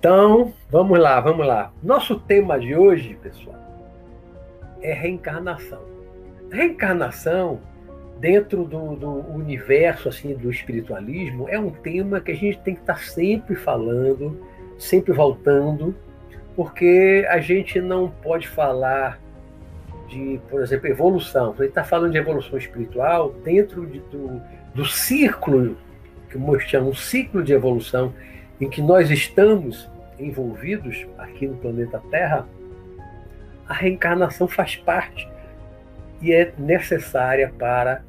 Então, vamos lá, vamos lá. Nosso tema de hoje, pessoal, é reencarnação. Reencarnação, dentro do, do, universo assim do espiritualismo, é um tema que a gente tem que estar sempre falando, sempre voltando, porque a gente não pode falar de, por exemplo, evolução. Gente está falando de evolução espiritual dentro de, do, do círculo, que chamo um ciclo de evolução, em que nós estamos envolvidos aqui no planeta Terra, a reencarnação faz parte e é necessária para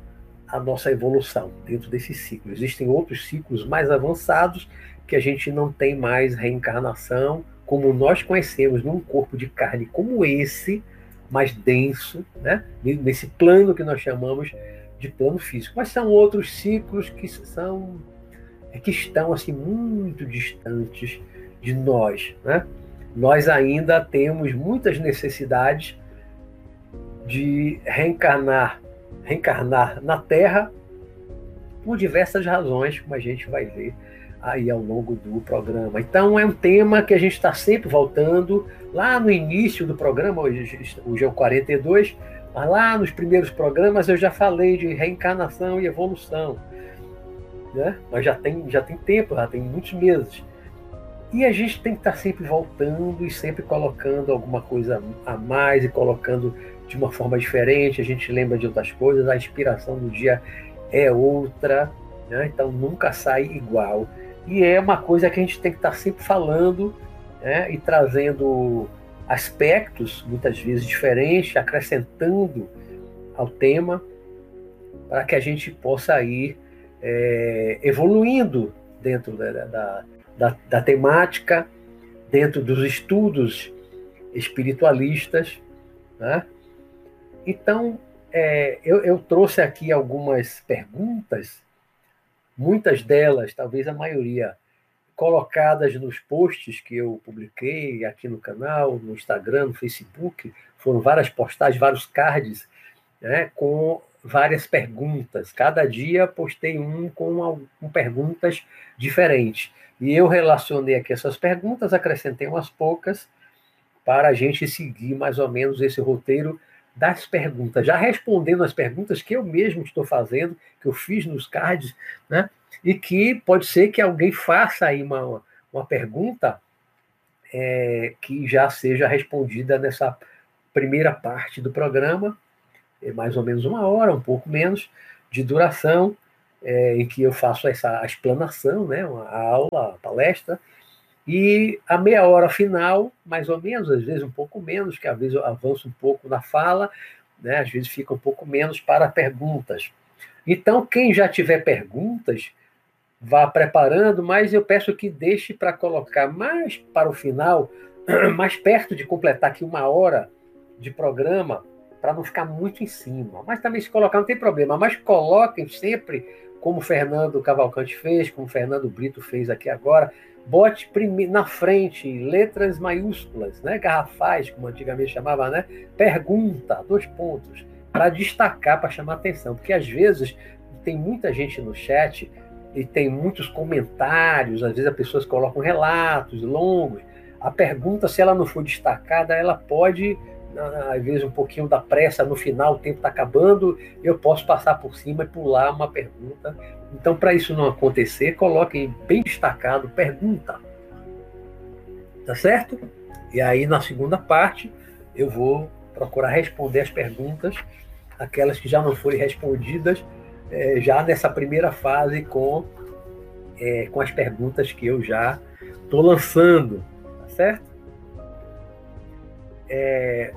a nossa evolução dentro desse ciclo. Existem outros ciclos mais avançados que a gente não tem mais reencarnação como nós conhecemos num corpo de carne como esse, mais denso, né? nesse plano que nós chamamos de plano físico. Mas são outros ciclos que são que estão assim muito distantes de nós, né? Nós ainda temos muitas necessidades de reencarnar, reencarnar na Terra por diversas razões, como a gente vai ver aí ao longo do programa. Então é um tema que a gente está sempre voltando. Lá no início do programa, hoje, hoje é o 42, mas lá nos primeiros programas eu já falei de reencarnação e evolução. Né? Mas já tem, já tem tempo, já tem muitos meses. E a gente tem que estar sempre voltando e sempre colocando alguma coisa a mais e colocando de uma forma diferente. A gente lembra de outras coisas, a inspiração do dia é outra, né? então nunca sai igual. E é uma coisa que a gente tem que estar sempre falando né? e trazendo aspectos, muitas vezes diferentes, acrescentando ao tema, para que a gente possa ir é, evoluindo dentro da, da, da, da, temática, dentro dos estudos espiritualistas. Né? Então, é, eu, eu trouxe aqui algumas perguntas, muitas delas, talvez a maioria, colocadas nos posts que eu publiquei aqui no canal, no Instagram, no Facebook. Foram várias postagens, vários cards, né, com várias perguntas. Cada dia postei um com, com perguntas diferentes. E eu relacionei aqui essas perguntas, acrescentei umas poucas, para a gente seguir mais ou menos esse roteiro das perguntas, já respondendo as perguntas que eu mesmo estou fazendo, que eu fiz nos cards, né? e que pode ser que alguém faça aí uma, uma pergunta é, que já seja respondida nessa primeira parte do programa, mais ou menos uma hora, um pouco menos de duração, é, em que eu faço essa explanação, né, uma aula, palestra, e a meia hora final, mais ou menos, às vezes um pouco menos, que às vezes eu avanço um pouco na fala, né, às vezes fica um pouco menos para perguntas. Então, quem já tiver perguntas, vá preparando, mas eu peço que deixe para colocar mais para o final, mais perto de completar aqui uma hora de programa, para não ficar muito em cima. Mas também se colocar não tem problema, mas coloquem sempre, como Fernando Cavalcante fez, como Fernando Brito fez aqui agora, bote na frente letras maiúsculas, né, garrafais, como antigamente chamava, né, pergunta, dois pontos, para destacar, para chamar atenção, porque às vezes tem muita gente no chat e tem muitos comentários, às vezes as pessoas colocam relatos longos. A pergunta, se ela não for destacada, ela pode, às vezes, um pouquinho da pressa, no final, o tempo está acabando, eu posso passar por cima e pular uma pergunta. Então, para isso não acontecer, coloquem bem destacado pergunta. Tá certo? E aí, na segunda parte, eu vou procurar responder as perguntas, aquelas que já não forem respondidas é, já nessa primeira fase com, é, com as perguntas que eu já estou lançando, tá certo? É,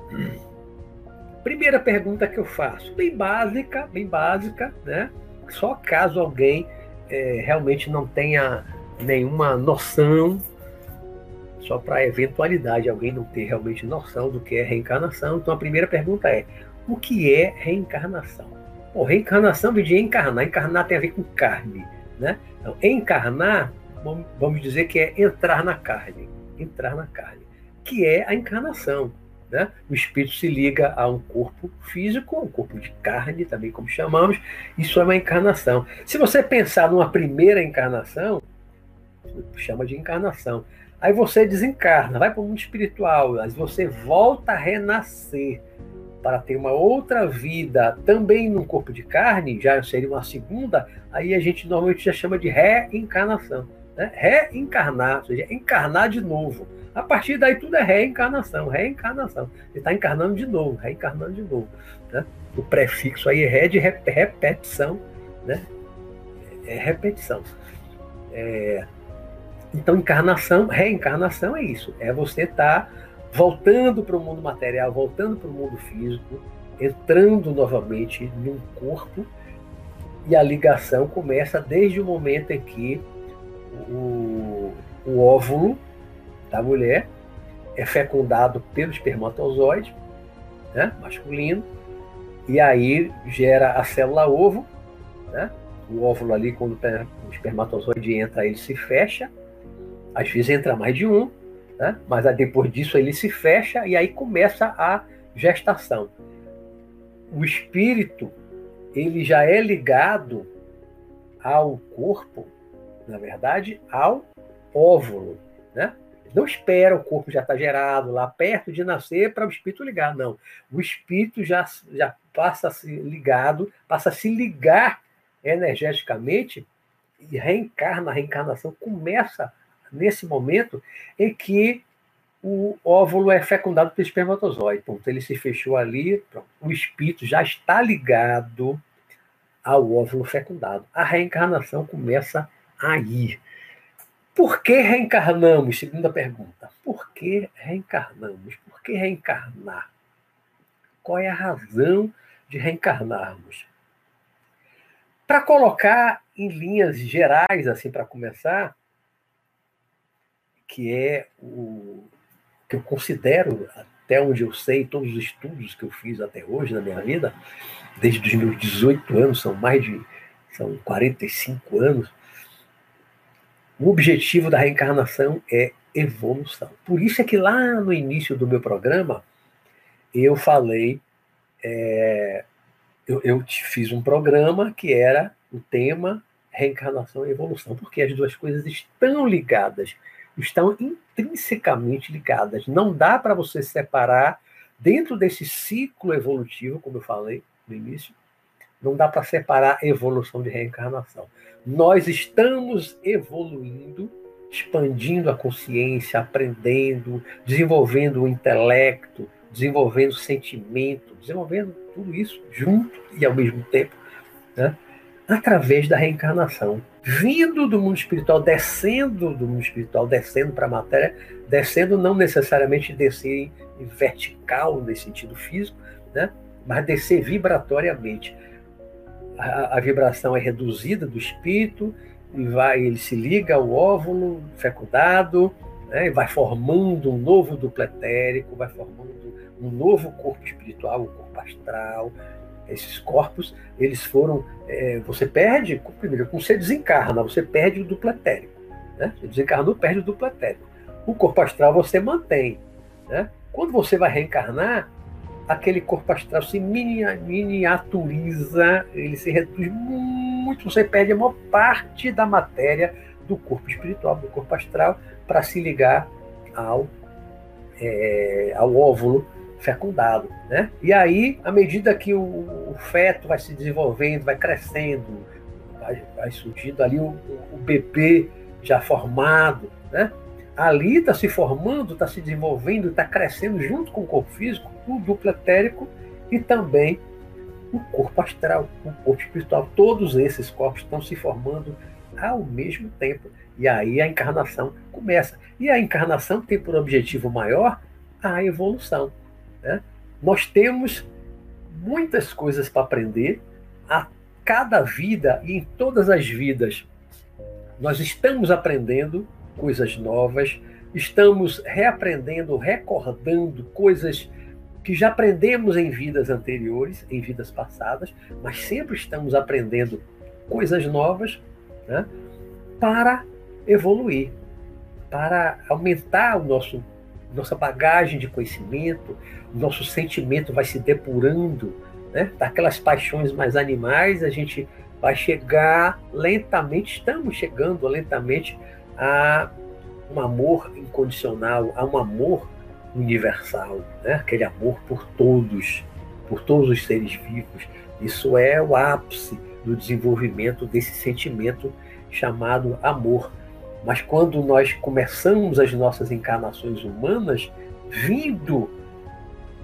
primeira pergunta que eu faço, bem básica, bem básica, né? Só caso alguém é, realmente não tenha nenhuma noção, só para eventualidade alguém não ter realmente noção do que é reencarnação. Então a primeira pergunta é: o que é reencarnação? Bom, reencarnação vem de encarnar. Encarnar tem a ver com carne. Né? Então, encarnar, vamos dizer que é entrar na carne. Entrar na carne. Que é a encarnação. Né? O espírito se liga a um corpo físico, um corpo de carne, também como chamamos. Isso é uma encarnação. Se você pensar numa primeira encarnação, chama de encarnação. Aí você desencarna, vai para o mundo espiritual, aí você volta a renascer para ter uma outra vida também num corpo de carne, já seria uma segunda, aí a gente normalmente já chama de reencarnação. Né? Reencarnar, ou seja, encarnar de novo. A partir daí tudo é reencarnação, reencarnação. Ele está encarnando de novo, reencarnando de novo. Né? O prefixo aí é de repetição, né? É repetição. É... Então, encarnação, reencarnação é isso. É você estar tá voltando para o mundo material, voltando para o mundo físico, entrando novamente num corpo, e a ligação começa desde o momento em que o, o óvulo da mulher é fecundado pelo espermatozoide né, masculino, e aí gera a célula ovo, né? O óvulo ali, quando o espermatozoide entra, ele se fecha. Às vezes entra mais de um, né? mas depois disso ele se fecha e aí começa a gestação. O espírito, ele já é ligado ao corpo, na verdade, ao óvulo, né? Não espera o corpo já estar tá gerado lá perto de nascer para o espírito ligar, não. O espírito já, já passa a se ligado, passa a se ligar energeticamente e reencarna, a reencarnação começa nesse momento em que o óvulo é fecundado pelo espermatozoide. Ponto. Ele se fechou ali, pronto. o espírito já está ligado ao óvulo fecundado. A reencarnação começa aí. Por que reencarnamos? Segunda pergunta. Por que reencarnamos? Por que reencarnar? Qual é a razão de reencarnarmos? Para colocar em linhas gerais, assim, para começar, que é o que eu considero, até onde eu sei, todos os estudos que eu fiz até hoje na minha vida, desde os meus 18 anos, são mais de são 45 anos, o objetivo da reencarnação é evolução. Por isso é que lá no início do meu programa, eu falei é, eu, eu fiz um programa que era o tema reencarnação e evolução, porque as duas coisas estão ligadas, estão intrinsecamente ligadas. Não dá para você separar dentro desse ciclo evolutivo, como eu falei no início, não dá para separar evolução de reencarnação. Nós estamos evoluindo, expandindo a consciência, aprendendo, desenvolvendo o intelecto, desenvolvendo sentimento, desenvolvendo tudo isso junto e ao mesmo tempo, né? através da reencarnação. Vindo do mundo espiritual, descendo do mundo espiritual, descendo para a matéria, descendo não necessariamente descer vertical, nesse sentido físico, né? mas descer vibratoriamente. A, vibração é reduzida do espírito, e vai, ele se liga ao óvulo fecundado, né? vai formando um novo duplo etérico, vai formando um novo corpo espiritual, o corpo astral. Esses corpos, eles foram. É, você perde, primeiro, quando você desencarna, você perde o duplo etérico. Né? Você desencarnou, perde o duplo etérico. O corpo astral você mantém. Né? Quando você vai reencarnar, aquele corpo astral se miniaturiza, ele se reduz muito, você perde a maior parte da matéria do corpo espiritual, do corpo astral, para se ligar ao, é, ao óvulo fecundado. Né? E aí, à medida que o, o feto vai se desenvolvendo, vai crescendo, vai, vai surgindo ali o, o, bebê já formado, né? Ali está se formando, está se desenvolvendo, está crescendo junto com o corpo físico, o duplo etérico e também o corpo astral, o corpo espiritual. Todos esses corpos estão se formando ao mesmo tempo. E aí a encarnação começa. E a encarnação tem por objetivo maior a evolução. Né? Nós temos muitas coisas para aprender a cada vida e em todas as vidas. Nós estamos aprendendo coisas novas, estamos reaprendendo, recordando coisas que já aprendemos em vidas anteriores, em vidas passadas, mas sempre estamos aprendendo coisas novas né, para evoluir, para aumentar o nosso nossa bagagem de conhecimento, nosso sentimento vai se depurando, né? Daquelas paixões mais animais, a gente vai chegar lentamente, estamos chegando lentamente a um amor incondicional, há um amor universal, né? aquele amor por todos, por todos os seres vivos. Isso é o ápice do desenvolvimento desse sentimento chamado amor. Mas quando nós começamos as nossas encarnações humanas, vindo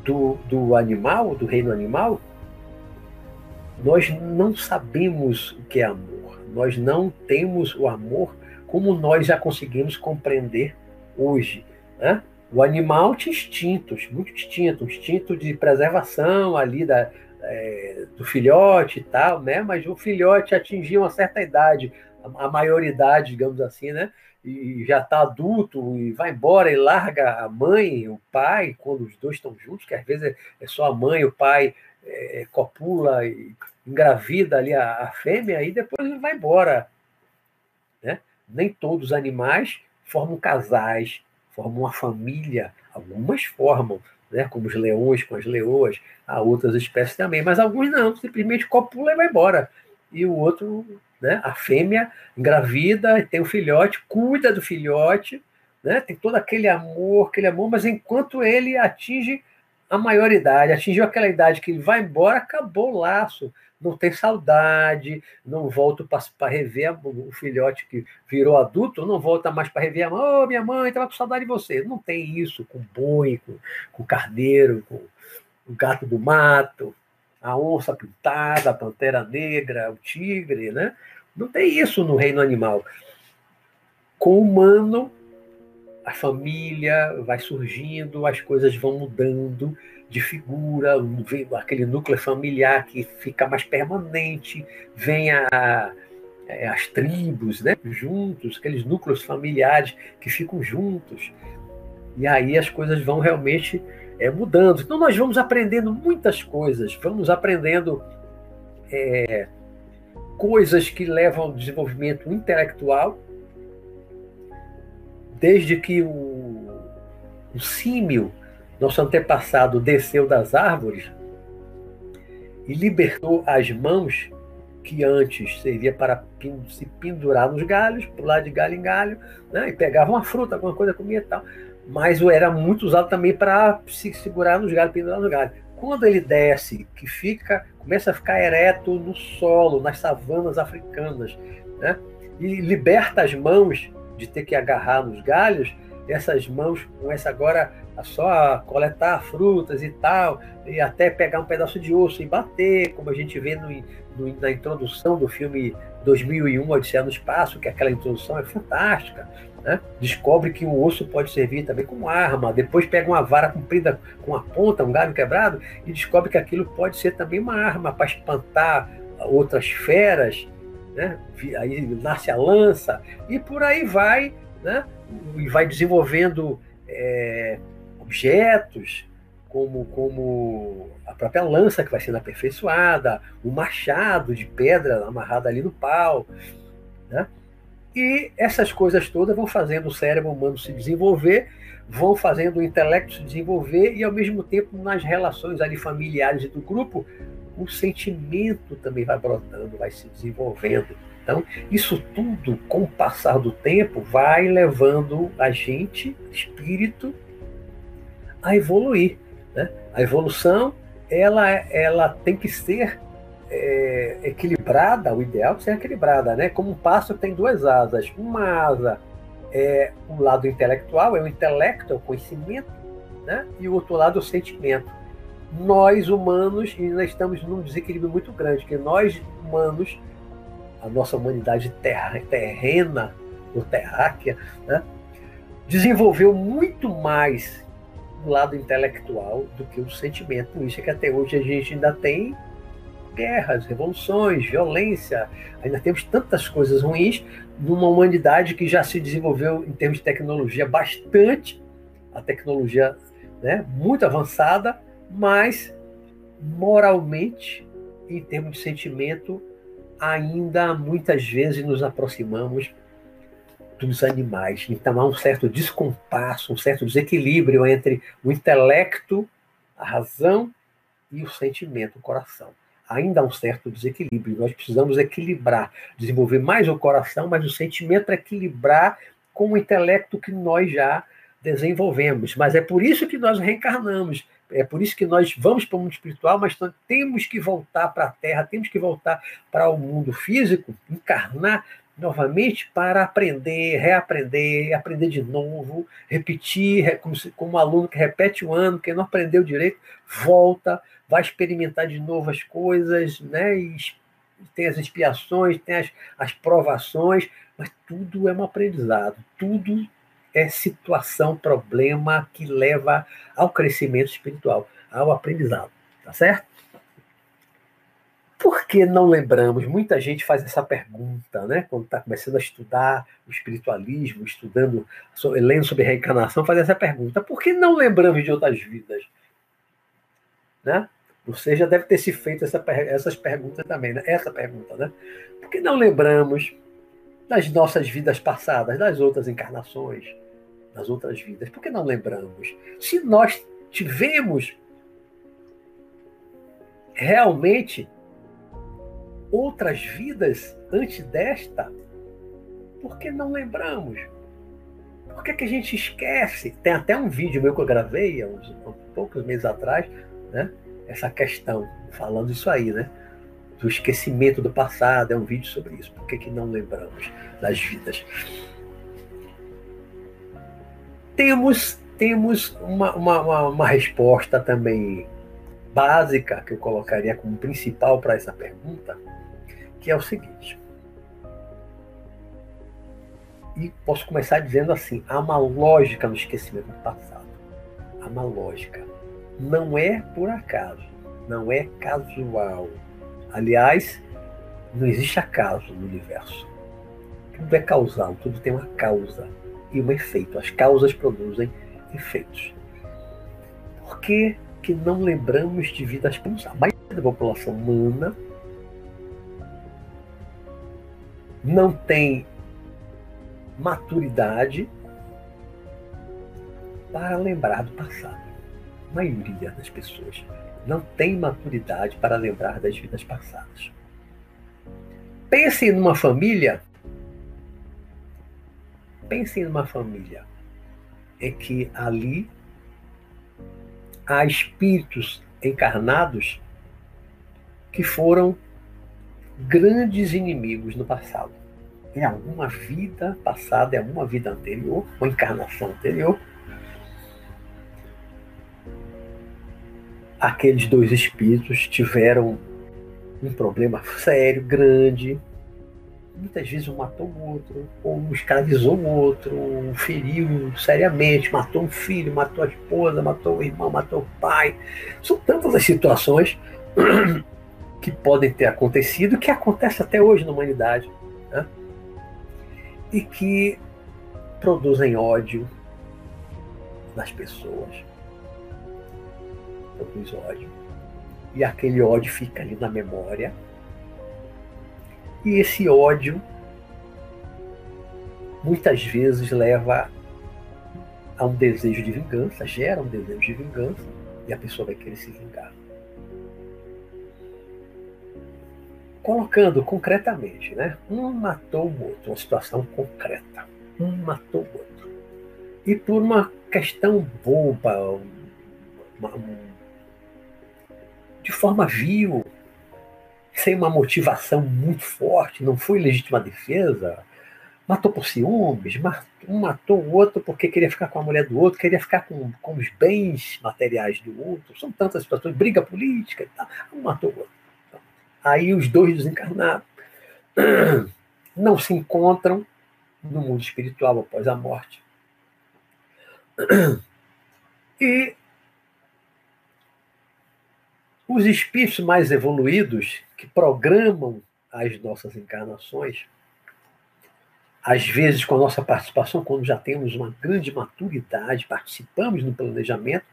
do, do animal, do reino animal, nós não sabemos o que é amor. Nós não temos o amor como nós já conseguimos compreender hoje. Né? O animal tinha instintos, muito instinto, instinto de preservação ali da, é, do filhote e tal, né? Mas o filhote atingia uma certa idade, a, maioridade, digamos assim, né? E já está adulto e vai embora e larga a mãe, o pai, quando os dois estão juntos, que às vezes é, é só a mãe, o pai é, copula e engravida ali a, a fêmea e depois ele vai embora? Nem todos os animais formam casais, formam uma família, algumas formam, né, como os leões com as leoas, há outras espécies também, mas alguns não, simplesmente copula e vai embora. E o outro, né, a fêmea engravida, tem um filhote, cuida do filhote, né, tem todo aquele amor, aquele amor, mas enquanto ele atinge a maioridade, atingiu aquela idade que ele vai embora, acabou o laço, não tem saudade, não volto para rever o filhote que virou adulto, não volta mais para rever a mãe, oh, minha mãe estava com saudade de você. Não tem isso com boi, com, com carneiro, com o gato do mato, a onça pintada, a pantera negra, o tigre, né? Não tem isso no reino animal. Com o humano, a família vai surgindo, as coisas vão mudando, de figura, aquele núcleo familiar que fica mais permanente, vem a, é, as tribos né, juntos, aqueles núcleos familiares que ficam juntos. E aí as coisas vão realmente é, mudando. Então nós vamos aprendendo muitas coisas, vamos aprendendo é, coisas que levam ao desenvolvimento intelectual, desde que o, o nosso antepassado desceu das árvores e libertou as mãos que antes servia para se pendurar nos galhos, pular de galho em galho, né? e pegava uma fruta, alguma coisa, comia e tal. Mas era muito usado também para se segurar nos galhos, pendurar nos galhos. Quando ele desce, que fica, começa a ficar ereto no solo, nas savanas africanas, né? e liberta as mãos de ter que agarrar nos galhos, essas mãos começam agora só coletar frutas e tal, e até pegar um pedaço de osso e bater, como a gente vê no, no, na introdução do filme 2001, Odisseia no Espaço, que aquela introdução é fantástica. Né? Descobre que o osso pode servir também como arma, depois pega uma vara comprida com a ponta, um galho quebrado, e descobre que aquilo pode ser também uma arma para espantar outras feras, né? aí nasce a lança, e por aí vai, né? e vai desenvolvendo é, objetos, como, como a própria lança que vai sendo aperfeiçoada, o machado de pedra amarrado ali no pau. Né? E essas coisas todas vão fazendo o cérebro humano se desenvolver, vão fazendo o intelecto se desenvolver e, ao mesmo tempo, nas relações ali familiares e do grupo, o sentimento também vai brotando, vai se desenvolvendo. Então, isso tudo, com o passar do tempo, vai levando a gente, espírito, a evoluir. Né? A evolução, ela, ela tem que ser é, equilibrada, o ideal é ser equilibrada, né? Como um pássaro tem duas asas. Uma asa é o lado intelectual, é o intelecto, é o conhecimento, né? E o outro lado é o sentimento. Nós, humanos, ainda estamos num desequilíbrio muito grande, que nós, humanos, a nossa humanidade terra, terrena ou terráquea, né, desenvolveu muito mais lado intelectual do que o sentimento. Por isso é que até hoje a gente ainda tem guerras, revoluções, violência, ainda temos tantas coisas ruins numa humanidade que já se desenvolveu em termos de tecnologia bastante, a tecnologia né, muito avançada, mas moralmente, em termos de sentimento, ainda muitas vezes nos aproximamos dos animais. Então há um certo descompasso, um certo desequilíbrio entre o intelecto, a razão e o sentimento, o coração. Ainda há um certo desequilíbrio. Nós precisamos equilibrar, desenvolver mais o coração, mas o sentimento para equilibrar com o intelecto que nós já desenvolvemos. Mas é por isso que nós reencarnamos. É por isso que nós vamos para o mundo espiritual, mas temos que voltar para a Terra, temos que voltar para o mundo físico, encarnar novamente para aprender, reaprender, aprender de novo, repetir, como, um aluno que repete o ano, que não aprendeu direito, volta, vai experimentar de novo as coisas, né? E tem as expiações, tem as, as provações, mas tudo é um aprendizado, tudo é situação, problema que leva ao crescimento espiritual, ao aprendizado, tá certo? Por que não lembramos? Muita gente faz essa pergunta, né? Quando está começando a estudar o espiritualismo, estudando, lendo sobre reencarnação, faz essa pergunta: por que não lembramos de outras vidas? Né? Você já deve ter se feito essa, essas perguntas também, né? Essa pergunta, né? Por que não lembramos das nossas vidas passadas, das outras encarnações, das outras vidas? Por que não lembramos? Se nós tivemos realmente outras vidas antes desta, por que não lembramos? Por que, que a gente esquece? Tem até um vídeo meu que eu gravei há uns, há poucos meses atrás, né? Essa questão, falando isso aí, né? Do esquecimento do passado, é um vídeo sobre isso. Por que, que não lembramos das vidas? Temos, temos uma, uma, uma, uma resposta também básica que eu colocaria como principal para essa pergunta, que é o seguinte. E posso começar dizendo assim: há uma lógica no esquecimento do passado. Há uma lógica. Não é por acaso, não é casual. Aliás, não existe acaso no universo. Tudo é causal, tudo tem uma causa e um efeito. As causas produzem efeitos. Por que, que não lembramos de vidas passadas? A maioria da população humana não tem maturidade para lembrar do passado. A maioria das pessoas não tem maturidade para lembrar das vidas passadas. Pensem numa família. Pensem numa família em que ali há espíritos encarnados que foram grandes inimigos no passado. Em alguma vida passada, em alguma vida anterior, uma encarnação anterior, aqueles dois espíritos tiveram um problema sério, grande. Muitas vezes um matou o outro, ou um escravizou o outro, um feriu seriamente, matou um filho, matou a esposa, matou o irmão, matou o pai. São tantas as situações que podem ter acontecido, que acontece até hoje na humanidade, né? e que produzem ódio nas pessoas. Produz ódio. E aquele ódio fica ali na memória. E esse ódio muitas vezes leva a um desejo de vingança, gera um desejo de vingança, e a pessoa vai querer se vingar. colocando concretamente, né? Um matou o outro, uma situação concreta. Um matou o outro. E por uma questão boba, uma, de forma vil, sem uma motivação muito forte, não foi legítima defesa, matou por ciúmes, um matou o outro porque queria ficar com a mulher do outro, queria ficar com, com os bens materiais do outro, são tantas situações, briga política e tal, um matou o outro. Aí os dois desencarnados não se encontram no mundo espiritual após a morte. E os espíritos mais evoluídos, que programam as nossas encarnações, às vezes com a nossa participação, quando já temos uma grande maturidade, participamos no planejamento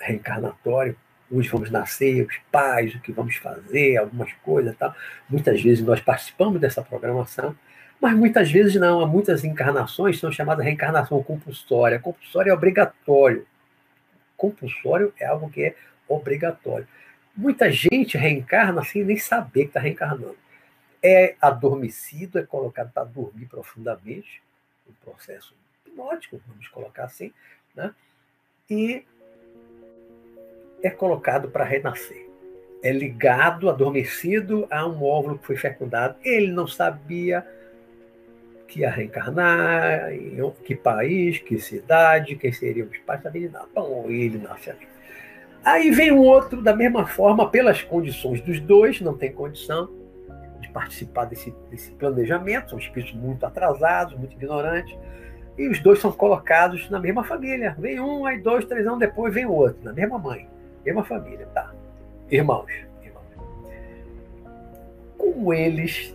reencarnatório, hoje vamos nascer, os pais, o que vamos fazer, algumas coisas tal. Muitas vezes nós participamos dessa programação, mas muitas vezes não. Há muitas encarnações são chamadas reencarnação compulsória. Compulsória é obrigatório. Compulsório é algo que é obrigatório. Muita gente reencarna sem nem saber que está reencarnando. É adormecido, é colocado para dormir profundamente, um processo hipnótico, vamos colocar assim, né? e é colocado para renascer. É ligado, adormecido a um óvulo que foi fecundado. Ele não sabia que ia reencarnar, que país, que cidade, quem seriam os pais, sabia nada. Bom, ele nasce ali. Aí vem um outro, da mesma forma, pelas condições dos dois, não tem condição de participar desse, desse planejamento, são espíritos muito atrasados, muito ignorantes, e os dois são colocados na mesma família. Vem um, aí dois, três anos depois vem o outro, na mesma mãe, mesma família, tá? Irmãos, irmãos. Como eles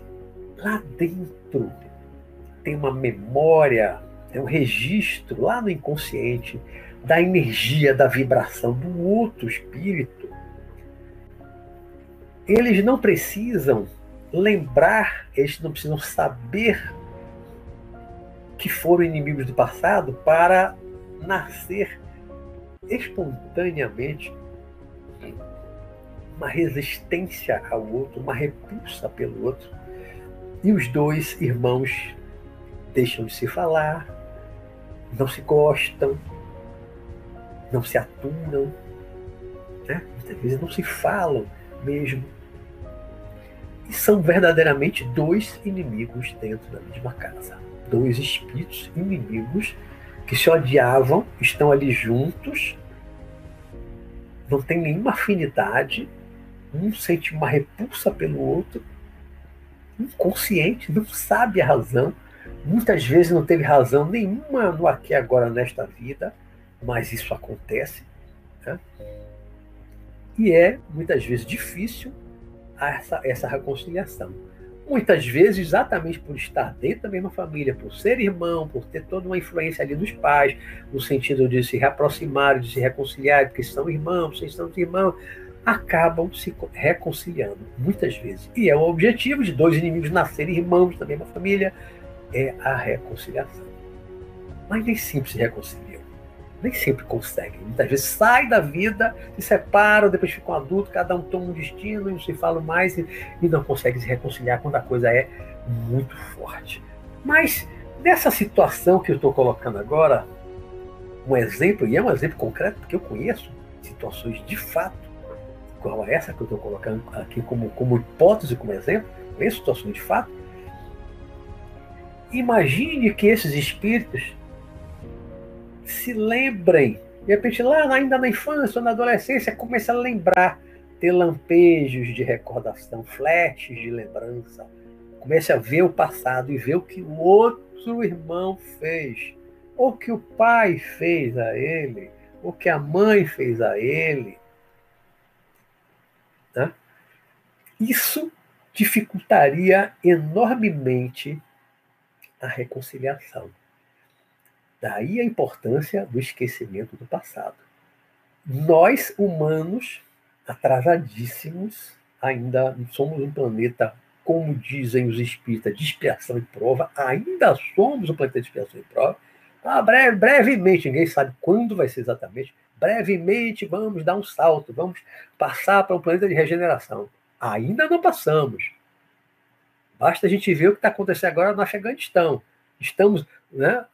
lá dentro tem uma memória, tem um registro lá no inconsciente da energia, da vibração do outro espírito, eles não precisam lembrar, eles não precisam saber que foram inimigos do passado para nascer espontaneamente uma resistência ao outro, uma repulsa pelo outro. E os dois irmãos deixam de se falar, não se gostam, não se aturam, né? muitas vezes não se falam mesmo. E são verdadeiramente dois inimigos dentro da mesma casa. Dois espíritos inimigos que se odiavam, estão ali juntos, não tem nenhuma afinidade, um sente uma repulsa pelo outro, inconsciente, não sabe a razão, muitas vezes não teve razão nenhuma no aqui agora nesta vida, mas isso acontece. Né? E é muitas vezes difícil essa, essa reconciliação. Muitas vezes, exatamente por estar dentro da mesma família, por ser irmão, por ter toda uma influência ali dos pais, no sentido de se reaproximar, de se reconciliar, porque são irmãos, vocês são irmãos, acabam se reconciliando, muitas vezes. E é o objetivo de dois inimigos nascerem irmãos da mesma família, é a reconciliação. Mas nem sempre se reconciliam. Nem sempre conseguem. Muitas vezes saem da vida, se separam, depois ficam adultos, cada um toma um destino, não se falam mais e, e não conseguem se reconciliar quando a coisa é muito forte. Mas nessa situação que eu estou colocando agora, um exemplo, e é um exemplo concreto, porque eu conheço situações de fato, qual é essa que eu estou colocando aqui como, como hipótese, como exemplo, conheço situações de fato, Imagine que esses espíritos se lembrem, de repente, lá ainda na infância ou na adolescência, começa a lembrar, ter lampejos de recordação, flashes de lembrança. Comece a ver o passado e ver o que o outro irmão fez, ou que o pai fez a ele, ou que a mãe fez a ele. Né? Isso dificultaria enormemente a reconciliação. Daí a importância do esquecimento do passado. Nós, humanos, atrasadíssimos, ainda somos um planeta, como dizem os espíritas, de expiação e prova, ainda somos um planeta de expiação e prova. Ah, breve, brevemente, ninguém sabe quando vai ser exatamente, brevemente vamos dar um salto, vamos passar para um planeta de regeneração. Ainda não passamos. Basta a gente ver o que está acontecendo agora no Afeganistão. Estamos, né,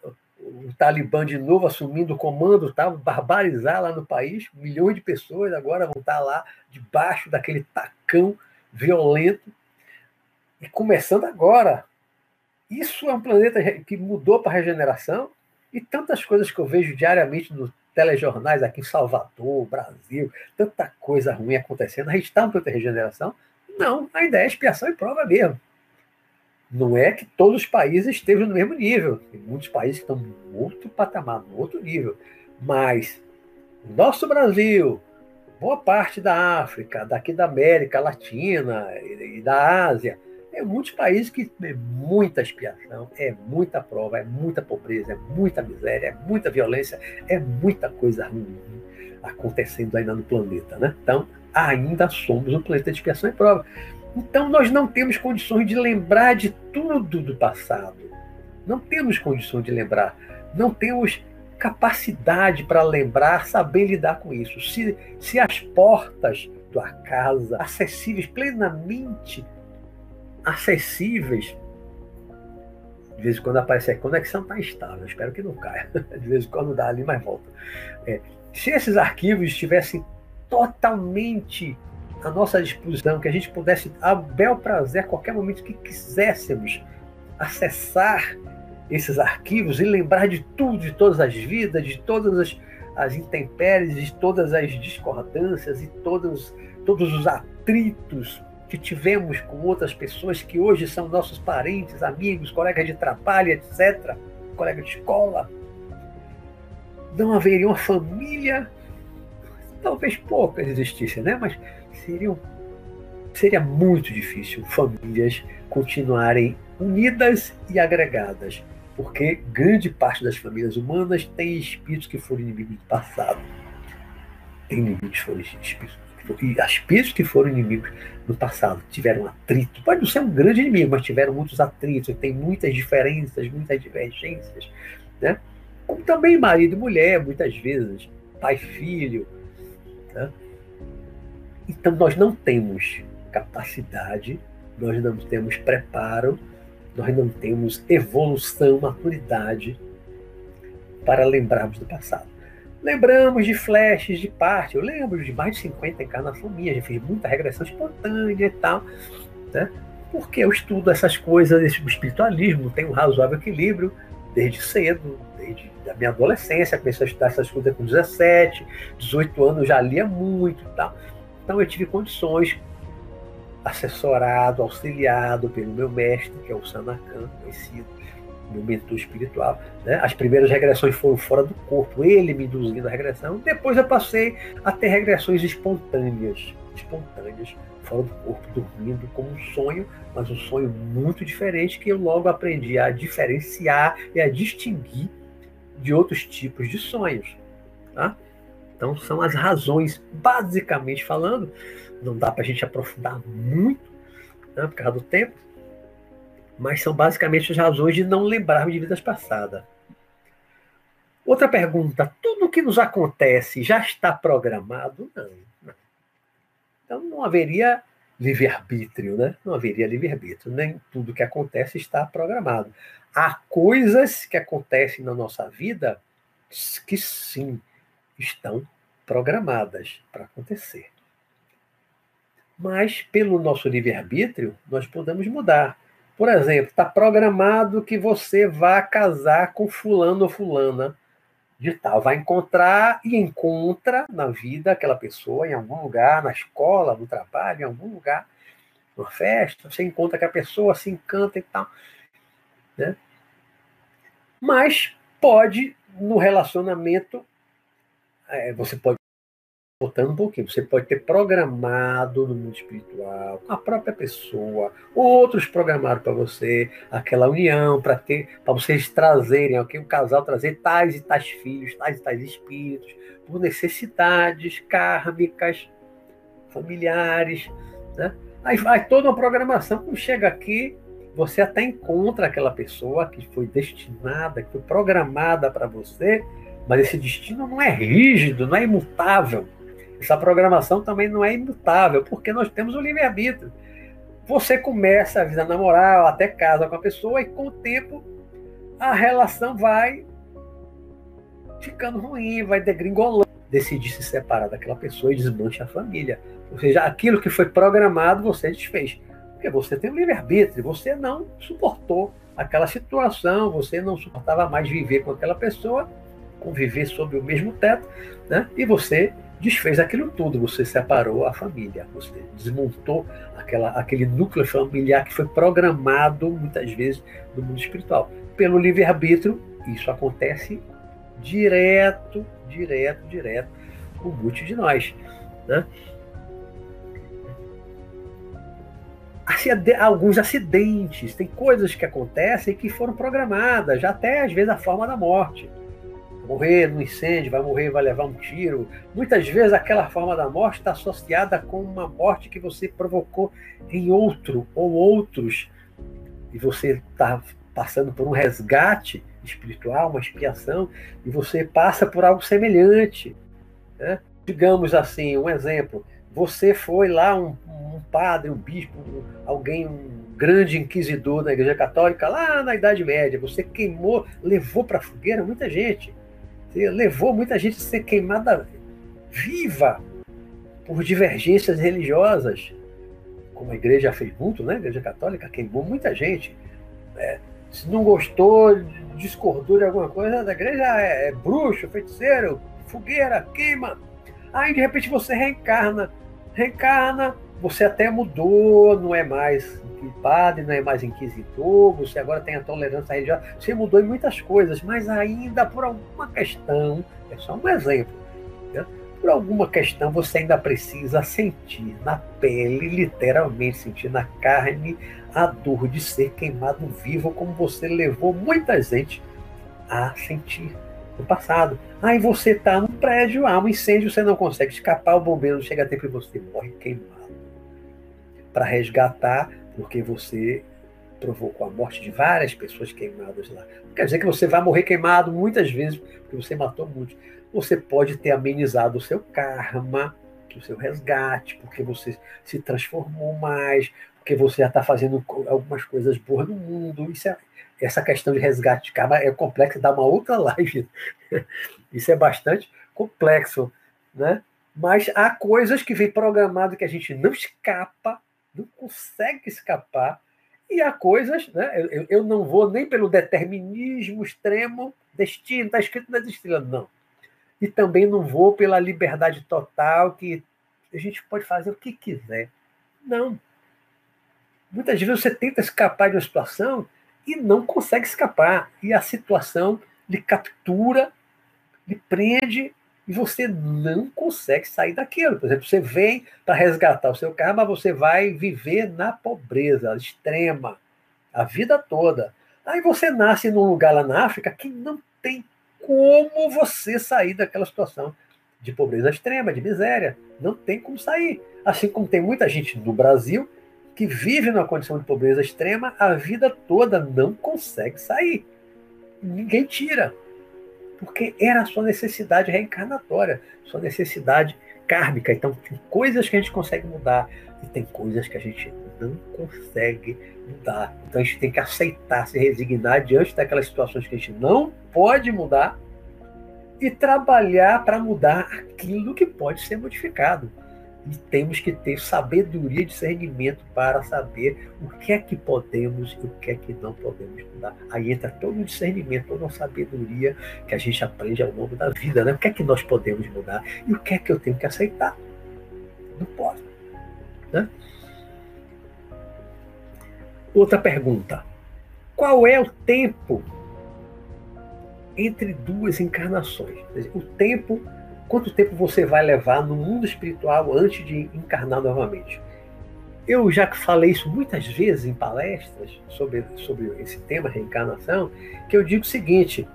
o Talibã de novo assumindo o comando, tá, barbarizar lá no país, milhões de pessoas agora vão estar tá lá debaixo daquele tacão violento. E começando agora. Isso é um planeta que mudou para a regeneração e tantas coisas que eu vejo diariamente nos telejornais aqui em Salvador, Brasil, tanta coisa ruim acontecendo. A gente está no planeta de regeneração? Não, ainda é expiação e prova mesmo. Não é que todos os países estejam no mesmo nível. Tem muitos países que estão no outro patamar, no outro nível. Mas nosso Brasil, boa parte da África, daqui da América Latina e da Ásia, é muitos países que é muita expiação, é muita prova, é muita pobreza, é muita miséria, é muita violência, é muita coisa ruim acontecendo ainda no planeta, né? Então, ainda somos um planeta de expiação e prova. Então, nós não temos condições de lembrar de tudo do passado. Não temos condições de lembrar. Não temos capacidade para lembrar, saber lidar com isso. Se, se as portas da casa, acessíveis, plenamente acessíveis, De vez em quando aparece a conexão está instável, espero que não caia. De vez em quando dá ali, mas volta. É, se esses arquivos estivessem totalmente à nossa disposição, que a gente pudesse, a bel prazer, a qualquer momento que quiséssemos, acessar esses arquivos e lembrar de tudo, de todas as vidas, de todas as, as intempéries, de todas as discordâncias e todos, todos os atritos que tivemos com outras pessoas que hoje são nossos parentes, amigos, colegas de trabalho, etc., colega de escola. Não haveria uma família, talvez poucas existissem, né? mas seria muito difícil famílias continuarem unidas e agregadas, porque grande parte das famílias humanas tem espíritos que foram inimigos do passado. Tem inimigos que foram espíritos e espíritos que foram inimigos no passado tiveram atrito. Pode não ser um grande inimigo, mas tiveram muitos atritos, tem muitas diferenças, muitas divergências. Né? Como também marido e mulher, muitas vezes, pai e filho. Né? Então nós não temos capacidade, nós não temos preparo, nós não temos evolução, maturidade para lembrarmos do passado. Lembramos de flashes de parte. Eu lembro de mais de 50 encarnações minhas, já fiz muita regressão espontânea e tal. Né? Porque eu estudo essas coisas, esse espiritualismo, tem um razoável equilíbrio desde cedo, desde a minha adolescência, comecei a estudar essas coisas com 17, 18 anos, já lia muito e tal. Então eu tive condições, assessorado, auxiliado pelo meu mestre, que é o Sanakan, conhecido, meu mentor espiritual. Né? As primeiras regressões foram fora do corpo, ele me induzindo a regressão. Depois eu passei a ter regressões espontâneas, espontâneas, fora do corpo, dormindo como um sonho, mas um sonho muito diferente que eu logo aprendi a diferenciar e a distinguir de outros tipos de sonhos. Tá? Então são as razões, basicamente falando, não dá para a gente aprofundar muito né, por causa do tempo, mas são basicamente as razões de não lembrarmos de vidas passadas. Outra pergunta: tudo o que nos acontece já está programado? Não, não. Então não haveria livre-arbítrio, né? Não haveria livre-arbítrio. Nem tudo que acontece está programado. Há coisas que acontecem na nossa vida que sim estão programadas para acontecer. Mas, pelo nosso livre-arbítrio, nós podemos mudar. Por exemplo, está programado que você vá casar com fulano ou fulana de tal. Vai encontrar e encontra na vida aquela pessoa em algum lugar, na escola, no trabalho, em algum lugar, numa festa. Você encontra aquela pessoa, se encanta e tal. Né? Mas pode, no relacionamento, é, você pode voltando um pouquinho, você pode ter programado no mundo espiritual, a própria pessoa, outros programaram para você aquela união, para ter, para vocês trazerem, aqui o casal trazer tais e tais filhos, tais e tais espíritos, por necessidades kármicas, familiares, né? Aí vai toda uma programação. Quando chega aqui, você até encontra aquela pessoa que foi destinada, que foi programada para você, mas esse destino não é rígido, não é imutável. Essa programação também não é imutável, porque nós temos o livre-arbítrio. Você começa a vida namorar, até casa com a pessoa, e com o tempo a relação vai ficando ruim, vai degringolando. Decidir se separar daquela pessoa e desmancha a família. Ou seja, aquilo que foi programado você desfez. Porque você tem o livre-arbítrio, você não suportou aquela situação, você não suportava mais viver com aquela pessoa, conviver sob o mesmo teto, né? e você desfez aquilo tudo, você separou a família, você desmontou aquela, aquele núcleo familiar que foi programado muitas vezes no mundo espiritual. Pelo livre-arbítrio, isso acontece direto, direto, direto com muitos de nós. Né? alguns acidentes, tem coisas que acontecem que foram programadas, já até às vezes a forma da morte morrer no incêndio, vai morrer, vai levar um tiro. Muitas vezes aquela forma da morte está associada com uma morte que você provocou em outro ou outros, e você está passando por um resgate espiritual, uma expiação, e você passa por algo semelhante. Né? Digamos assim, um exemplo: você foi lá, um, um padre, um bispo, um, alguém, um grande inquisidor na Igreja Católica lá na Idade Média. Você queimou, levou para a fogueira muita gente. Levou muita gente a ser queimada viva por divergências religiosas, como a igreja fez muito, né? A Igreja Católica queimou muita gente. É, se não gostou, discordou de alguma coisa, a igreja é, é bruxo, feiticeiro, fogueira, queima. Aí de repente você reencarna. Reencarna, você até mudou, não é mais padre, não é mais inquisidor, você agora tem a tolerância religiosa, você mudou em muitas coisas, mas ainda por alguma questão, é só um exemplo, né? por alguma questão você ainda precisa sentir na pele, literalmente sentir na carne, a dor de ser queimado vivo, como você levou muita gente a sentir no passado. Aí você está num prédio, há um incêndio, você não consegue escapar, o bombeiro chega a tempo e você morre queimado. Para resgatar, porque você provocou a morte de várias pessoas queimadas lá. Não quer dizer que você vai morrer queimado muitas vezes, porque você matou muitos. Você pode ter amenizado o seu karma, o seu resgate, porque você se transformou mais, porque você já está fazendo algumas coisas boas no mundo. Isso é, essa questão de resgate de karma é complexa, dá uma outra live. Isso é bastante complexo, né? Mas há coisas que vem programado que a gente não escapa, não consegue escapar, e há coisas, né? Eu, eu não vou nem pelo determinismo extremo, destino, está escrito nas estrelas, não. E também não vou pela liberdade total, que a gente pode fazer o que quiser. Não. Muitas vezes você tenta escapar de uma situação e não consegue escapar. E a situação lhe captura, lhe prende e você não consegue sair daquilo. Por exemplo, você vem para resgatar o seu carro, mas você vai viver na pobreza extrema a vida toda. Aí você nasce num lugar lá na África que não tem como você sair daquela situação de pobreza extrema, de miséria. Não tem como sair. Assim como tem muita gente no Brasil que vive numa condição de pobreza extrema a vida toda, não consegue sair. Ninguém tira porque era a sua necessidade reencarnatória, sua necessidade kármica. Então, tem coisas que a gente consegue mudar e tem coisas que a gente não consegue mudar. Então, a gente tem que aceitar, se resignar diante daquelas situações que a gente não pode mudar e trabalhar para mudar aquilo que pode ser modificado e temos que ter sabedoria e discernimento para saber o que é que podemos e o que é que não podemos mudar. Aí entra todo o discernimento, toda a sabedoria que a gente aprende ao longo da vida, né? O que é que nós podemos mudar e o que é que eu tenho que aceitar. Não posso. Né? Outra pergunta. Qual é o tempo entre duas encarnações? O tempo quanto tempo você vai levar no mundo espiritual antes de encarnar novamente. Eu já falei isso muitas vezes em palestras sobre, sobre esse tema, reencarnação, que eu digo o seguinte: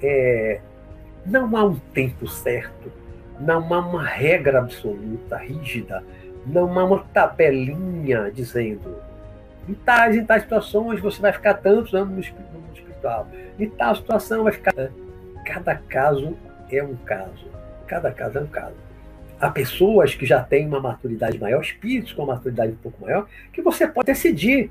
é, não há um tempo certo, não há uma regra absoluta, rígida, não há uma tabelinha dizendo em tais e tais situações você vai ficar tantos anos no mundo espiritual, em tal situação vai ficar. Cada caso é um caso. Cada caso é um caso. Há pessoas que já têm uma maturidade maior, espíritos com uma maturidade um pouco maior, que você pode decidir.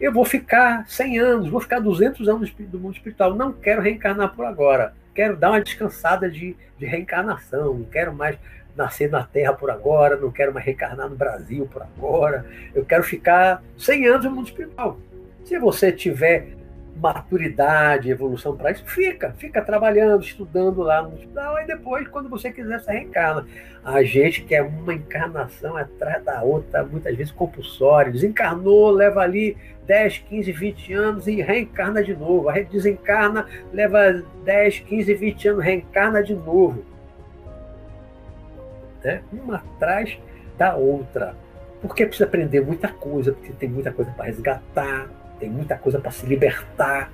Eu vou ficar 100 anos, vou ficar 200 anos do mundo espiritual. Não quero reencarnar por agora. Quero dar uma descansada de, de reencarnação. Não quero mais nascer na Terra por agora. Não quero mais reencarnar no Brasil por agora. Eu quero ficar 100 anos no mundo espiritual. Se você tiver maturidade, evolução para isso, fica, fica trabalhando, estudando lá no hospital, e depois, quando você quiser, você reencarna. A gente quer uma encarnação atrás da outra, muitas vezes compulsória, desencarnou, leva ali 10, 15, 20 anos e reencarna de novo. A gente desencarna, leva 10, 15, 20 anos, reencarna de novo. Né? Uma atrás da outra. Porque precisa aprender muita coisa, porque tem muita coisa para resgatar, tem muita coisa para se libertar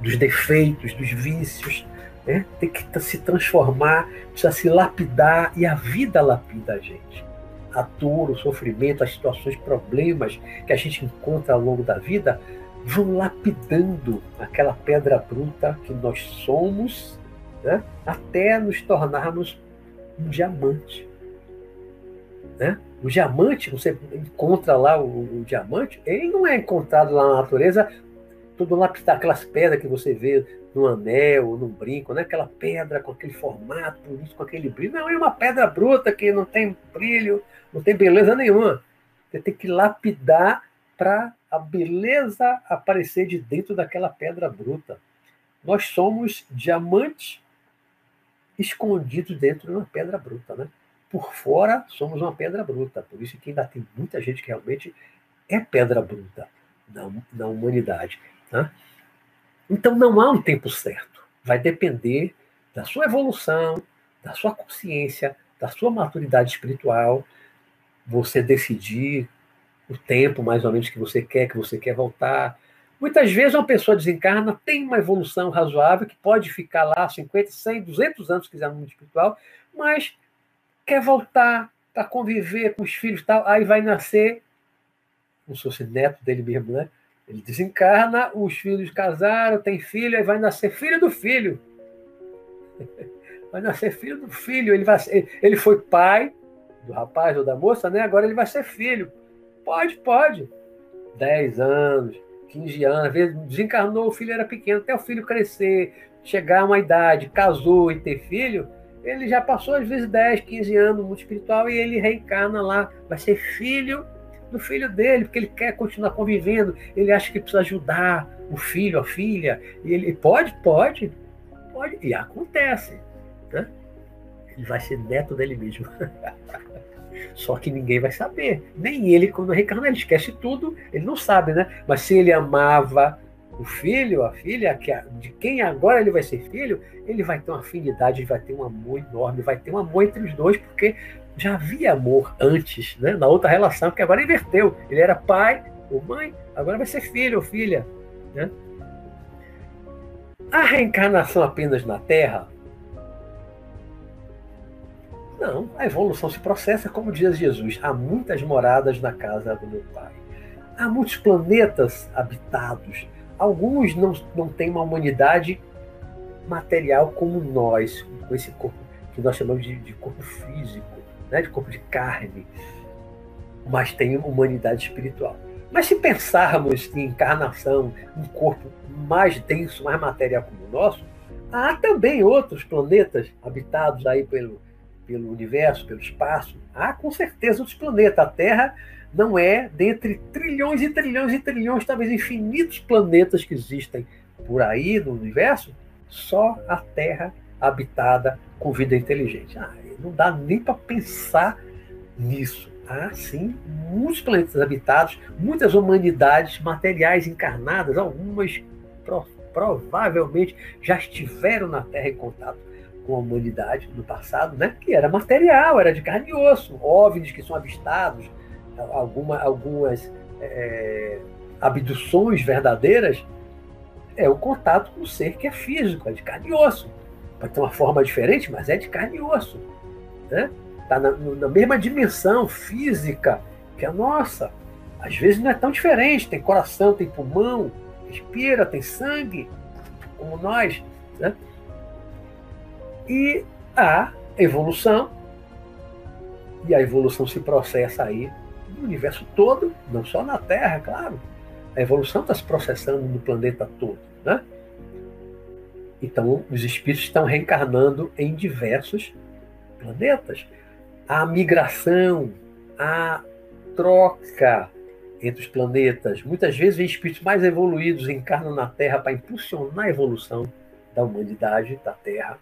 dos defeitos, dos vícios, né? tem que se transformar, precisa se lapidar, e a vida lapida a gente. A dor, o sofrimento, as situações, problemas que a gente encontra ao longo da vida vão lapidando aquela pedra bruta que nós somos, né? até nos tornarmos um diamante. Né? O diamante, você encontra lá o, o diamante, ele não é encontrado lá na natureza tudo lapidar, aquelas pedras que você vê no anel, no brinco, né? aquela pedra com aquele formato, com aquele brilho. Não, é uma pedra bruta que não tem brilho, não tem beleza nenhuma. Você tem que lapidar para a beleza aparecer de dentro daquela pedra bruta. Nós somos diamantes escondidos dentro de uma pedra bruta, né? Por fora somos uma pedra bruta. Por isso que ainda tem muita gente que realmente é pedra bruta na, na humanidade. Né? Então não há um tempo certo. Vai depender da sua evolução, da sua consciência, da sua maturidade espiritual, você decidir o tempo mais ou menos que você quer, que você quer voltar. Muitas vezes uma pessoa desencarna, tem uma evolução razoável, que pode ficar lá 50, 100, 200 anos, se quiser, no mundo espiritual, mas quer voltar para conviver com os filhos tal, aí vai nascer, como se fosse neto dele mesmo, né? Ele desencarna, os filhos casaram, tem filho, aí vai nascer filho do filho. Vai nascer filho do filho. Ele, vai, ele foi pai do rapaz ou da moça, né? Agora ele vai ser filho. Pode, pode. 10 anos, 15 anos, às vezes desencarnou, o filho era pequeno, até o filho crescer, chegar a uma idade, casou e ter filho, ele já passou às vezes 10, 15 anos no mundo espiritual e ele reencarna lá, vai ser filho do filho dele, porque ele quer continuar convivendo, ele acha que precisa ajudar o filho, a filha, e ele pode, pode, pode, e acontece, né? Ele vai ser neto dele mesmo. Só que ninguém vai saber. Nem ele, quando reencarna, ele esquece tudo, ele não sabe, né? Mas se ele amava o filho, a filha, de quem agora ele vai ser filho, ele vai ter uma afinidade, vai ter um amor enorme, vai ter um amor entre os dois, porque já havia amor antes, né? na outra relação, que agora inverteu. Ele era pai ou mãe, agora vai ser filho ou filha. Né? A reencarnação apenas na Terra? Não, a evolução se processa, como diz Jesus. Há muitas moradas na casa do meu Pai. Há muitos planetas habitados. Alguns não, não têm uma humanidade material como nós, com esse corpo que nós chamamos de, de corpo físico né, de corpo de carne, mas tem humanidade espiritual. Mas se pensarmos em encarnação, um corpo mais denso, mais material como o nosso, há também outros planetas habitados aí pelo, pelo universo, pelo espaço. Há com certeza outros planetas. A Terra não é dentre trilhões e trilhões e trilhões, talvez infinitos planetas que existem por aí no universo, só a Terra habitada com vida inteligente. Ah, não dá nem para pensar nisso. Há, sim, muitos planetas habitados, muitas humanidades materiais encarnadas, algumas pro, provavelmente já estiveram na Terra em contato com a humanidade no passado, né? que era material, era de carne e osso, OVNIs que são avistados, alguma, algumas é, abduções verdadeiras, é o contato com o ser que é físico, é de carne e osso. Pode ter uma forma diferente, mas é de carne e osso né? Está na, na, mesma dimensão física que a nossa. Às vezes não é tão diferente. Tem coração, tem pulmão, respira, tem sangue, como nós. Né? E a evolução, e a evolução se processa aí no universo todo, não só na Terra, claro. A evolução está se processando no planeta todo. Né? Então, os espíritos estão reencarnando em diversos planetas, a migração, a troca entre os planetas. Muitas vezes, espíritos mais evoluídos encarnam na Terra para impulsionar a evolução da humanidade, da Terra.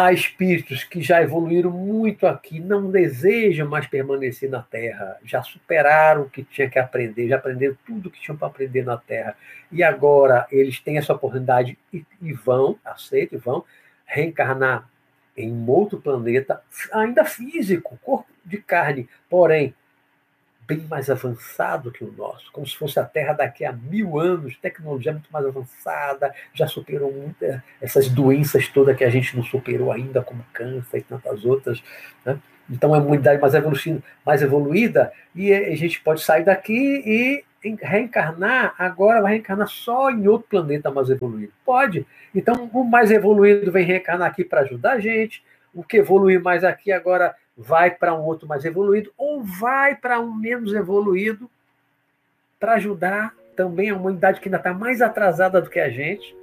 Há espíritos que já evoluíram muito aqui, não desejam mais permanecer na Terra, já superaram o que tinha que aprender, já aprenderam tudo o que tinham para aprender na Terra. E agora eles têm essa oportunidade e, e vão, e vão reencarnar em outro planeta, ainda físico, corpo de carne, porém bem mais avançado que o nosso, como se fosse a Terra daqui a mil anos, tecnologia muito mais avançada, já superou muitas essas doenças todas que a gente não superou ainda, como câncer e tantas outras. Né? Então é uma imunidade mais evoluída, mais evoluída e a gente pode sair daqui e reencarnar, agora vai reencarnar só em outro planeta mais evoluído. Pode. Então, o mais evoluído vem reencarnar aqui para ajudar a gente. O que evolui mais aqui agora vai para um outro mais evoluído, ou vai para um menos evoluído, para ajudar também a humanidade que ainda está mais atrasada do que a gente,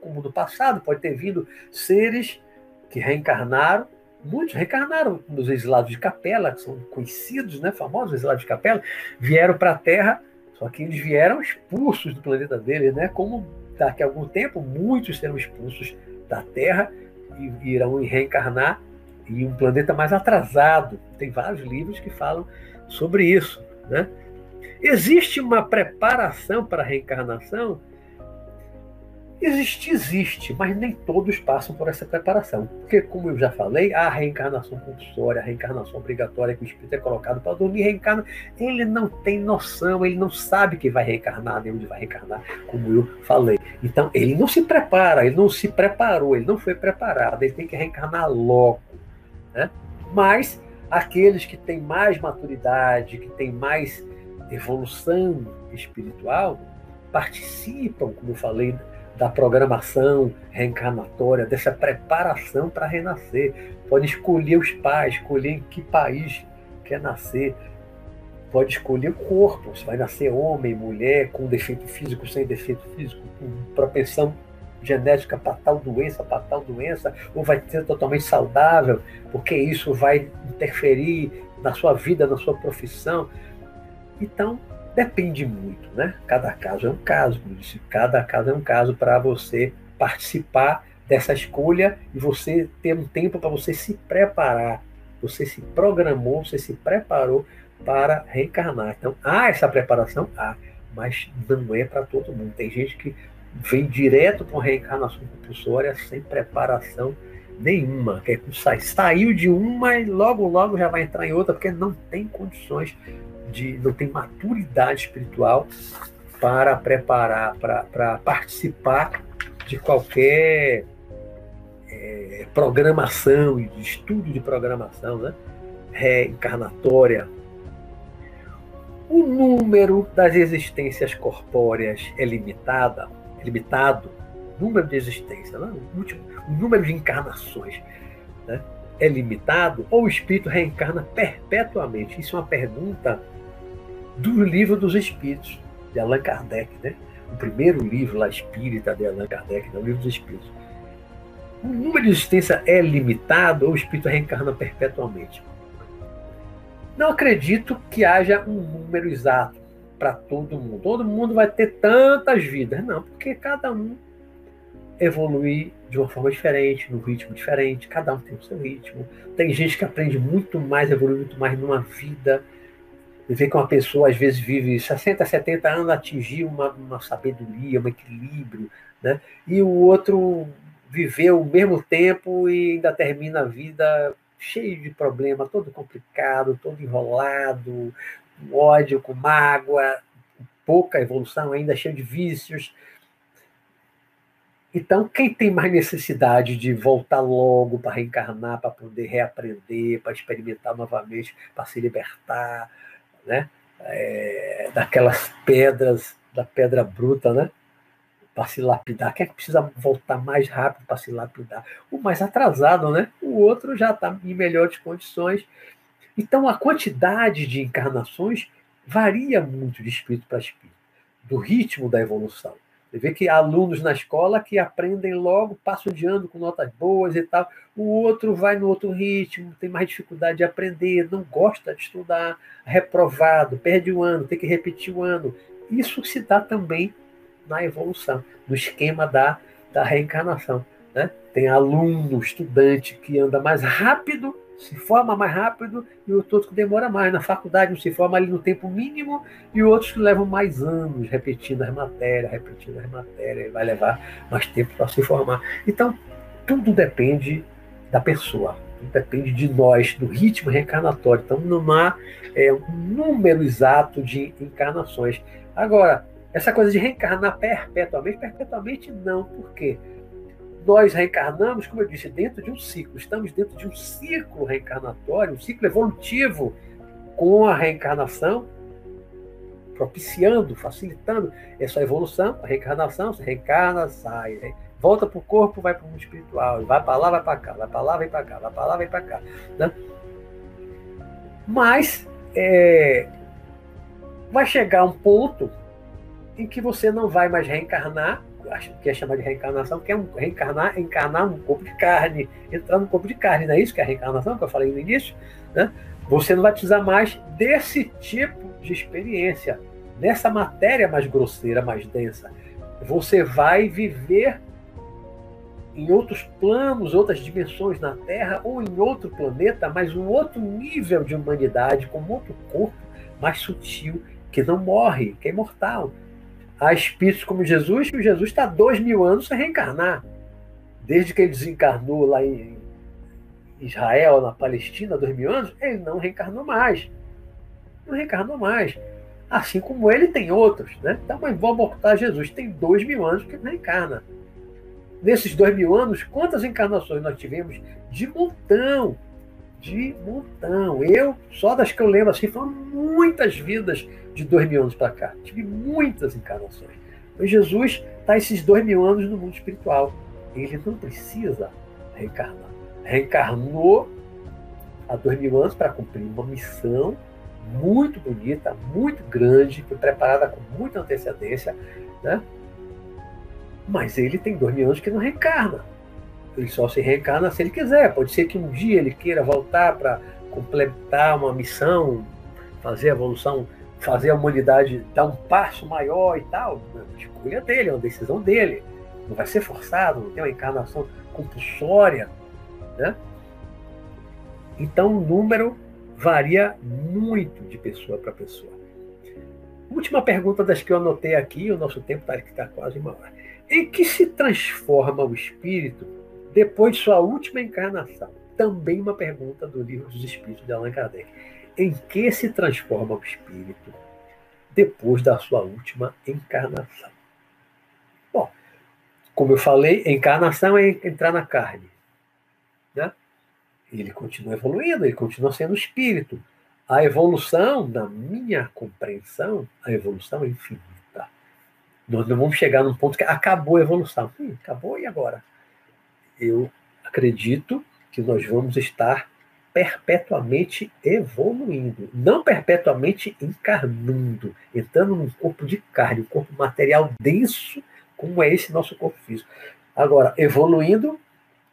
como no passado, pode ter vindo seres que reencarnaram, muitos reencarnaram nos exilados de Capela, que são conhecidos, né, famosos exilados de Capela, vieram para a Terra, só que eles vieram expulsos do planeta deles, né, como daqui a algum tempo muitos serão expulsos da Terra e irão reencarnar em um planeta mais atrasado. Tem vários livros que falam sobre isso, né? Existe uma preparação para a reencarnação Existe, existe, mas nem todos passam por essa preparação. Porque, como eu já falei, a reencarnação compulsória, a reencarnação obrigatória que o espírito é colocado para dormir, reencarna, ele não tem noção, ele não sabe que vai reencarnar, nem onde vai reencarnar, como eu falei. Então, ele não se prepara, ele não se preparou, ele não foi preparado, ele tem que reencarnar logo. Né? Mas aqueles que têm mais maturidade, que têm mais evolução espiritual, participam, como eu falei, da programação reencarnatória, dessa preparação para renascer. Pode escolher os pais, escolher em que país quer nascer. Pode escolher o corpo, se vai nascer homem, mulher, com defeito físico, sem defeito físico, com propensão genética para tal doença, para tal doença, ou vai ser totalmente saudável, porque isso vai interferir na sua vida, na sua profissão. Então, Depende muito, né? Cada caso é um caso, cada caso é um caso para você participar dessa escolha e você ter um tempo para você se preparar. Você se programou, você se preparou para reencarnar. Então, há essa preparação? Há, mas não é para todo mundo. Tem gente que vem direto uma reencarnação compulsória sem preparação nenhuma. Que é, saiu de uma e logo, logo já vai entrar em outra, porque não tem condições de não tem maturidade espiritual para preparar, para participar de qualquer é, programação de estudo de programação, né? reencarnatória. O número das existências corpóreas é limitada, limitado, número de existências, né? o, último, o número de encarnações. Né? é limitado ou o espírito reencarna perpetuamente? Isso é uma pergunta do livro dos Espíritos, de Allan Kardec, né? o primeiro livro lá espírita de Allan Kardec, né? o livro dos Espíritos. O número de existência é limitado ou o espírito reencarna perpetuamente? Não acredito que haja um número exato para todo mundo. Todo mundo vai ter tantas vidas. Não, porque cada um evolui de uma forma diferente, num ritmo diferente, cada um tem o seu ritmo. Tem gente que aprende muito mais, evolui muito mais numa vida. E vê que uma pessoa às vezes vive 60, 70 anos, atingir uma, uma sabedoria, um equilíbrio, né? e o outro viveu o mesmo tempo e ainda termina a vida cheio de problema, todo complicado, todo enrolado, com ódio, com mágoa, pouca evolução, ainda cheio de vícios. Então, quem tem mais necessidade de voltar logo para reencarnar, para poder reaprender, para experimentar novamente, para se libertar, né? É, daquelas pedras, da pedra bruta, né? Para se lapidar. Quem é que precisa voltar mais rápido para se lapidar? O mais atrasado, né? O outro já está em melhores condições. Então, a quantidade de encarnações varia muito de espírito para espírito, do ritmo da evolução. Você vê que há alunos na escola que aprendem logo, passam de ano com notas boas e tal. O outro vai no outro ritmo, tem mais dificuldade de aprender, não gosta de estudar, reprovado, perde o ano, tem que repetir o ano. Isso se dá também na evolução, no esquema da, da reencarnação. Né? Tem aluno, estudante que anda mais rápido se forma mais rápido e outros que demora mais. Na faculdade, um se forma ali no tempo mínimo e outros que levam mais anos repetindo as matérias, repetindo as matérias, vai levar mais tempo para se formar. Então, tudo depende da pessoa, tudo depende de nós, do ritmo reencarnatório. Então, não há é, um número exato de encarnações. Agora, essa coisa de reencarnar perpetuamente, perpetuamente não, por quê? Nós reencarnamos, como eu disse, dentro de um ciclo. Estamos dentro de um ciclo reencarnatório, um ciclo evolutivo com a reencarnação, propiciando, facilitando essa evolução, a reencarnação, se reencarna, sai, volta para o corpo, vai para o mundo espiritual, vai para lá, vai para cá, vai para lá, vai para cá, vai para lá, vai para cá. Né? Mas é, vai chegar um ponto em que você não vai mais reencarnar, que é chamar de reencarnação, que é um, reencarnar, encarnar num corpo de carne, entrar num corpo de carne, não é isso que é a reencarnação que eu falei no início? Né? Você não vai precisar mais desse tipo de experiência, nessa matéria mais grosseira, mais densa. Você vai viver em outros planos, outras dimensões na Terra ou em outro planeta, mas um outro nível de humanidade, com outro corpo mais sutil, que não morre, que é imortal. Há espíritos como Jesus, que Jesus está dois mil anos sem reencarnar. Desde que ele desencarnou lá em Israel, na Palestina, dois mil anos, ele não reencarnou mais. Não reencarnou mais. Assim como ele tem outros. Né? Então, mas vamos botar Jesus. Tem dois mil anos que não reencarna. Nesses dois mil anos, quantas encarnações nós tivemos? De montão. De montão. Eu, só das que eu lembro assim, foram muitas vidas de dois mil anos para cá. Tive muitas encarnações. Então, Jesus está esses dois mil anos no mundo espiritual. Ele não precisa reencarnar. Reencarnou há dois mil anos para cumprir uma missão muito bonita, muito grande, foi preparada com muita antecedência, né? Mas ele tem dois mil anos que não reencarna. Ele só se reencarna se ele quiser. Pode ser que um dia ele queira voltar para completar uma missão, fazer a evolução fazer a humanidade dar um passo maior e tal, uma escolha dele, é uma decisão dele. Não vai ser forçado, não tem uma encarnação compulsória. Né? Então o número varia muito de pessoa para pessoa. Última pergunta das que eu anotei aqui, o nosso tempo está tá quase uma hora. Em que se transforma o espírito depois de sua última encarnação? Também uma pergunta do livro dos Espíritos de Allan Kardec em que se transforma o espírito depois da sua última encarnação. Bom, como eu falei, encarnação é entrar na carne. Né? Ele continua evoluindo, ele continua sendo espírito. A evolução, na minha compreensão, a evolução é infinita. Nós não vamos chegar num ponto que acabou a evolução. Hum, acabou e agora? Eu acredito que nós vamos estar perpetuamente evoluindo, não perpetuamente encarnando, entrando num corpo de carne, um corpo material denso, como é esse nosso corpo físico. Agora, evoluindo,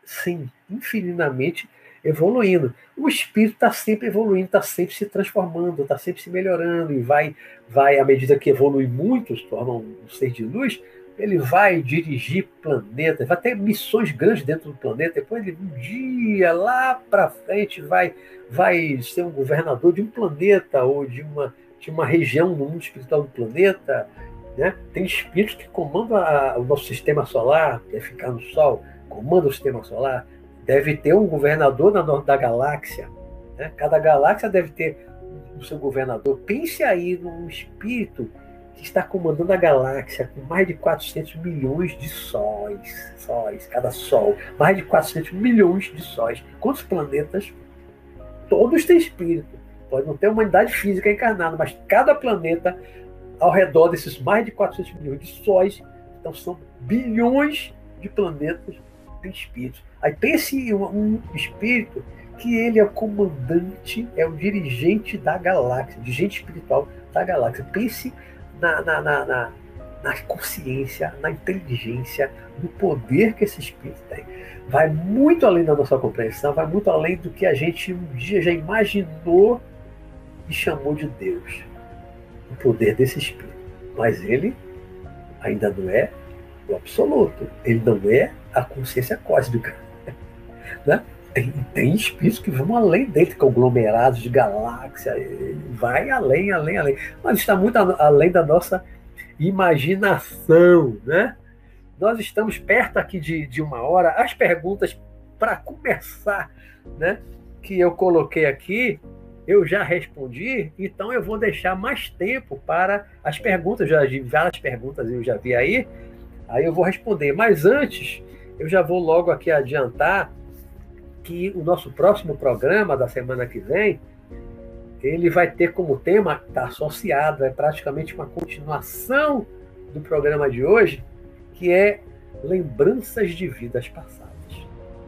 sim, infinitamente evoluindo. O espírito está sempre evoluindo, está sempre se transformando, está sempre se melhorando e vai, vai à medida que evolui muito, se torna um ser de luz, ele vai dirigir planetas, vai ter missões grandes dentro do planeta. Depois ele um dia lá para frente vai vai ser um governador de um planeta ou de uma de uma região no mundo espiritual do planeta. Né? Tem espíritos que comandam a, o nosso sistema solar, deve ficar no Sol, comanda o sistema solar. Deve ter um governador na da galáxia. Né? Cada galáxia deve ter o seu governador. Pense aí num espírito que está comandando a galáxia com mais de 400 milhões de sóis, sóis, cada sol, mais de 400 milhões de sóis. Quantos planetas? Todos têm espírito. Pode não ter humanidade física encarnada, mas cada planeta ao redor desses mais de 400 milhões de sóis, então são bilhões de planetas tem espíritos. Aí pense um, um espírito que ele é o comandante, é o dirigente da galáxia, dirigente espiritual da galáxia. Pense na, na, na, na, na consciência, na inteligência, no poder que esse espírito tem. Vai muito além da nossa compreensão, vai muito além do que a gente um dia já imaginou e chamou de Deus. O poder desse espírito. Mas ele ainda não é o absoluto. Ele não é a consciência cósmica. Né? Tem, tem espíritos que vão além dele, conglomerados de galáxia, vai além, além, além. Mas está muito além da nossa imaginação, né? Nós estamos perto aqui de, de uma hora. As perguntas, para começar, né, que eu coloquei aqui, eu já respondi, então eu vou deixar mais tempo para as perguntas. Já várias perguntas eu já vi aí, aí eu vou responder. Mas antes, eu já vou logo aqui adiantar que o nosso próximo programa da semana que vem, ele vai ter como tema, está associado, é praticamente uma continuação do programa de hoje, que é lembranças de vidas passadas.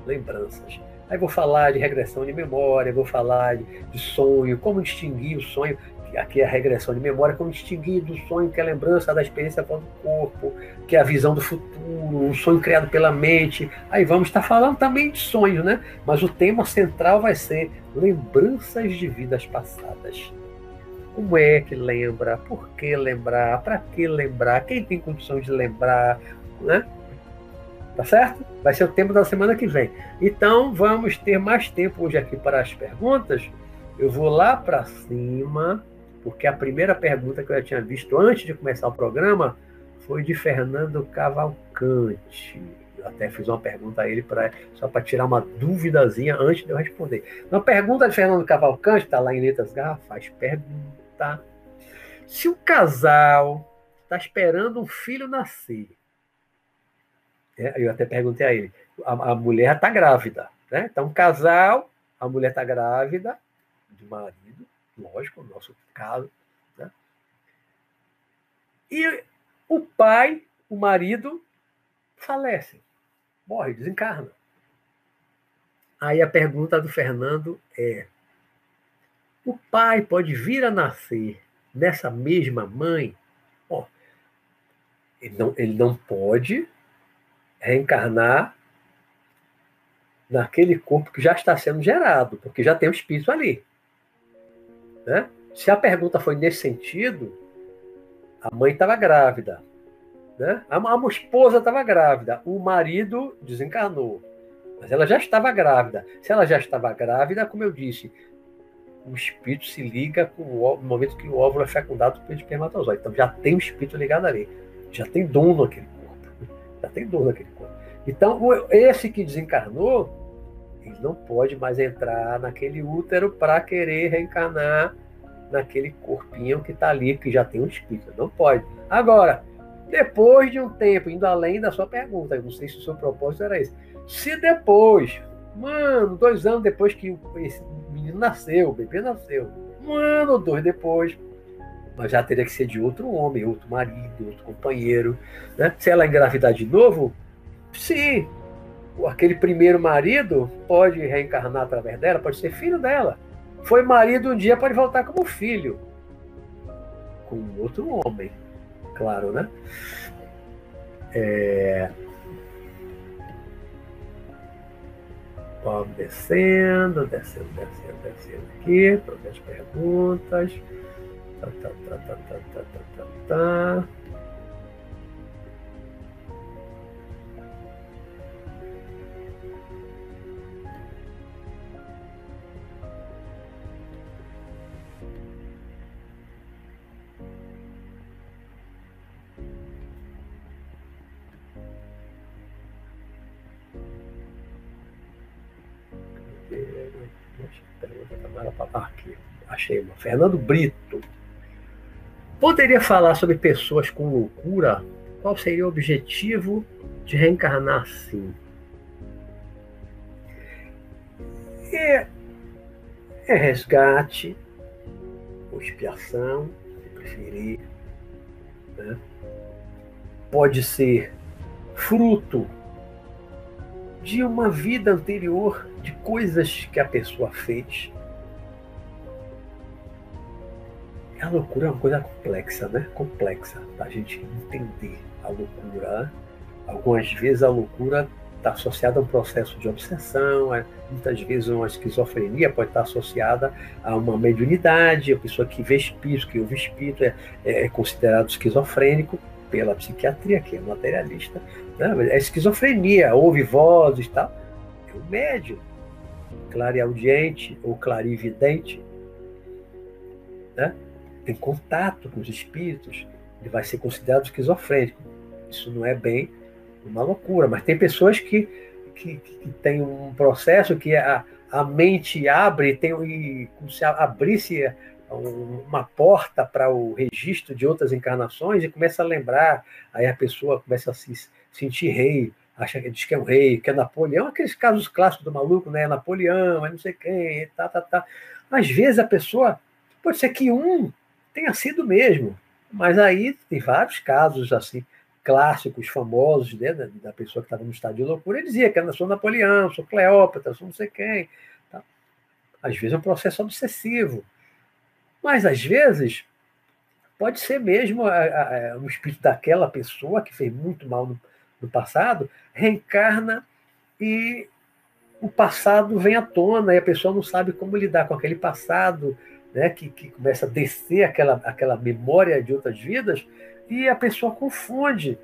Lembranças. Aí vou falar de regressão de memória, vou falar de, de sonho, como distinguir o sonho aqui é a regressão de memória, como distinguir do sonho, que é a lembrança da experiência fora do corpo, que é a visão do futuro, um sonho criado pela mente. Aí vamos estar falando também de sonhos, né? Mas o tema central vai ser lembranças de vidas passadas. Como é que lembra? Por que lembrar? Para que lembrar? Quem tem condição de lembrar? Né? Tá certo? Vai ser o tema da semana que vem. Então vamos ter mais tempo hoje aqui para as perguntas. Eu vou lá para cima porque a primeira pergunta que eu tinha visto antes de começar o programa foi de Fernando Cavalcante. Eu até fiz uma pergunta a ele pra, só para tirar uma duvidazinha antes de eu responder. Uma pergunta de Fernando Cavalcante, está lá em Letras Garrafas, pergunta se o casal está esperando um filho nascer. É, eu até perguntei a ele, a, a mulher está grávida, né? Então, um casal, a mulher está grávida, do marido, lógico, no nosso caso. Né? E o pai, o marido, falece, morre, desencarna. Aí a pergunta do Fernando é: o pai pode vir a nascer nessa mesma mãe? Bom, ele não, ele não pode reencarnar naquele corpo que já está sendo gerado, porque já tem o espírito ali. Né? Se a pergunta foi nesse sentido, a mãe estava grávida. Né? A, a esposa estava grávida, o marido desencarnou. Mas ela já estava grávida. Se ela já estava grávida, como eu disse, o espírito se liga com o no momento que o óvulo é fecundado pelo espermatozoide. Então já tem o espírito ligado ali. Já tem dono naquele corpo. Já tem dono naquele corpo. Então, esse que desencarnou, ele não pode mais entrar naquele útero para querer reencarnar naquele corpinho que está ali, que já tem um espírito. Não pode. Agora, depois de um tempo, indo além da sua pergunta, eu não sei se o seu propósito era esse. Se depois, mano, dois anos depois que esse menino nasceu, o bebê nasceu, um ano ou dois depois, mas já teria que ser de outro homem, outro marido, outro companheiro. Né? Se ela engravidar de novo, sim, aquele primeiro marido pode reencarnar através dela, pode ser filho dela. Foi marido um dia, pode voltar como filho. Com outro homem, claro, né? É... Vamos descendo, descendo, descendo, descendo aqui, para as perguntas. Tá, tá, tá, tá, tá, tá, tá, tá. tá. Aqui, achei uma. Fernando Brito. Poderia falar sobre pessoas com loucura? Qual seria o objetivo de reencarnar assim? É, é resgate, ou expiação, se preferir. Né? Pode ser fruto de uma vida anterior, de coisas que a pessoa fez. A loucura é uma coisa complexa, né? Complexa para a gente entender a loucura. Né? Algumas vezes a loucura está associada a um processo de obsessão, é, muitas vezes uma esquizofrenia pode estar associada a uma mediunidade, a pessoa que vê espírito, que ouve espírito, é, é considerado esquizofrênico pela psiquiatria, que é materialista. Né? É esquizofrenia, ouve vozes e tal. É o médium, clareaudiente ou clarividente. Né? Tem contato com os espíritos, ele vai ser considerado esquizofrênico. Isso não é bem uma loucura, mas tem pessoas que, que, que têm um processo que a, a mente abre, tem, e, como se abrisse uma porta para o registro de outras encarnações e começa a lembrar, aí a pessoa começa a se sentir rei, acha que diz que é um rei, que é Napoleão, aqueles casos clássicos do maluco, né? Napoleão, é não sei quem, tá, tá, tá. Às vezes a pessoa, pode ser que um tenha sido mesmo, mas aí tem vários casos assim, clássicos famosos né, da, pessoa que estava no estado de loucura, ele dizia que eu sou Napoleão, sou Cleópatra, sou não sei quem. Tá? Às vezes é um processo obsessivo. Mas, às vezes, pode ser mesmo o espírito daquela pessoa que fez muito mal no, no passado, reencarna e o passado vem à tona e a pessoa não sabe como lidar com aquele passado, né, que, que começa a descer aquela, aquela memória de outras vidas, e a pessoa confunde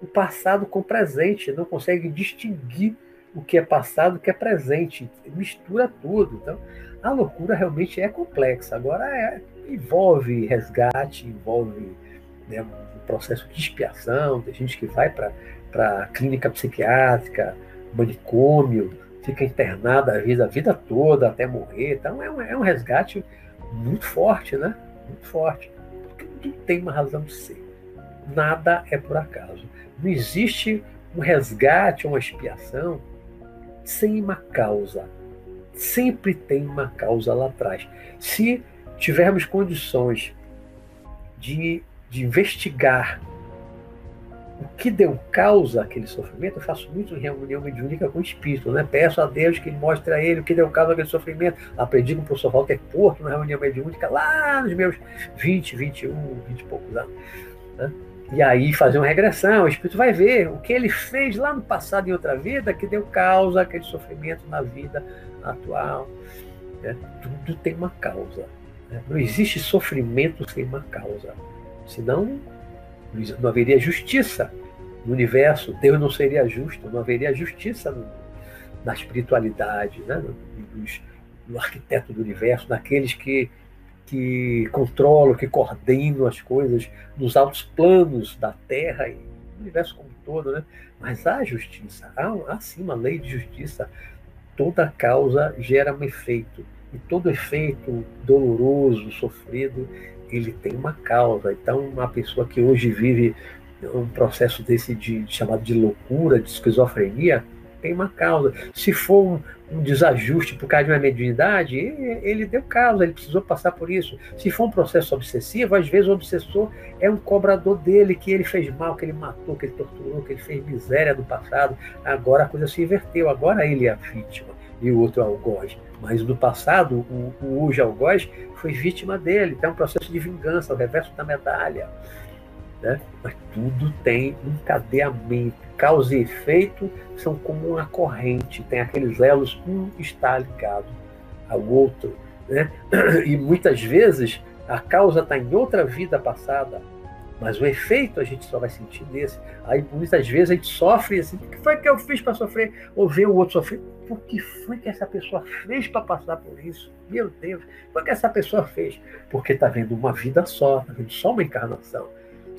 o passado com o presente, não consegue distinguir o que é passado o que é presente, mistura tudo. Então, a loucura realmente é complexa. Agora, é, envolve resgate, envolve né, um processo de expiação, tem gente que vai para clínica psiquiátrica, manicômio, fica internada a vida, toda até morrer. Então, é um, é um resgate muito forte, né? Muito forte. Tudo tem uma razão de ser. Nada é por acaso. Não existe um resgate, uma expiação sem uma causa. Sempre tem uma causa lá atrás. Se tivermos condições de, de investigar o que deu causa àquele sofrimento, eu faço muito em reunião mediúnica com o espírito, né? Peço a Deus que ele mostre a ele o que deu causa àquele sofrimento. Aprendi com o professor Walter Porto na reunião mediúnica lá nos meus 20, 21, 20 e poucos anos. Né? E aí fazer uma regressão, o espírito vai ver o que ele fez lá no passado em outra vida que deu causa àquele sofrimento na vida atual. Né? Tudo tem uma causa. Né? Não existe sofrimento sem uma causa. Senão não haveria justiça no universo, Deus não seria justo, não haveria justiça no, na espiritualidade, né? no, no arquiteto do universo, naqueles que, que controlam, que coordenam as coisas nos altos planos da Terra e do universo como um todo. Né? Mas há justiça, há, há sim uma lei de justiça. Toda causa gera um efeito. E todo efeito doloroso, sofrido, ele tem uma causa. Então, uma pessoa que hoje vive um processo desse de, chamado de loucura, de esquizofrenia, tem uma causa. Se for um, desajuste por causa de uma mediunidade, ele, deu causa, ele precisou passar por isso. Se for um processo obsessivo, às vezes o obsessor é um cobrador dele, que ele fez mal, que ele matou, que ele torturou, que ele fez miséria no passado. Agora a coisa se inverteu, agora ele é a vítima e o outro é o algoz. Mas no passado, o, o Uja algoz foi vítima dele. Então é um processo de vingança, o reverso da medalha. Né? Mas tudo tem um encadeamento. Causa e efeito são como uma corrente, tem aqueles elos, um está ligado ao outro. Né? E muitas vezes a causa está em outra vida passada, mas o efeito a gente só vai sentir nesse. Aí muitas vezes a gente sofre assim, o que foi que eu fiz para sofrer? Ou ver o outro sofrer. O que foi que essa pessoa fez para passar por isso? Meu Deus, o que, essa pessoa fez? Porque está vendo uma vida só, está vendo só uma encarnação.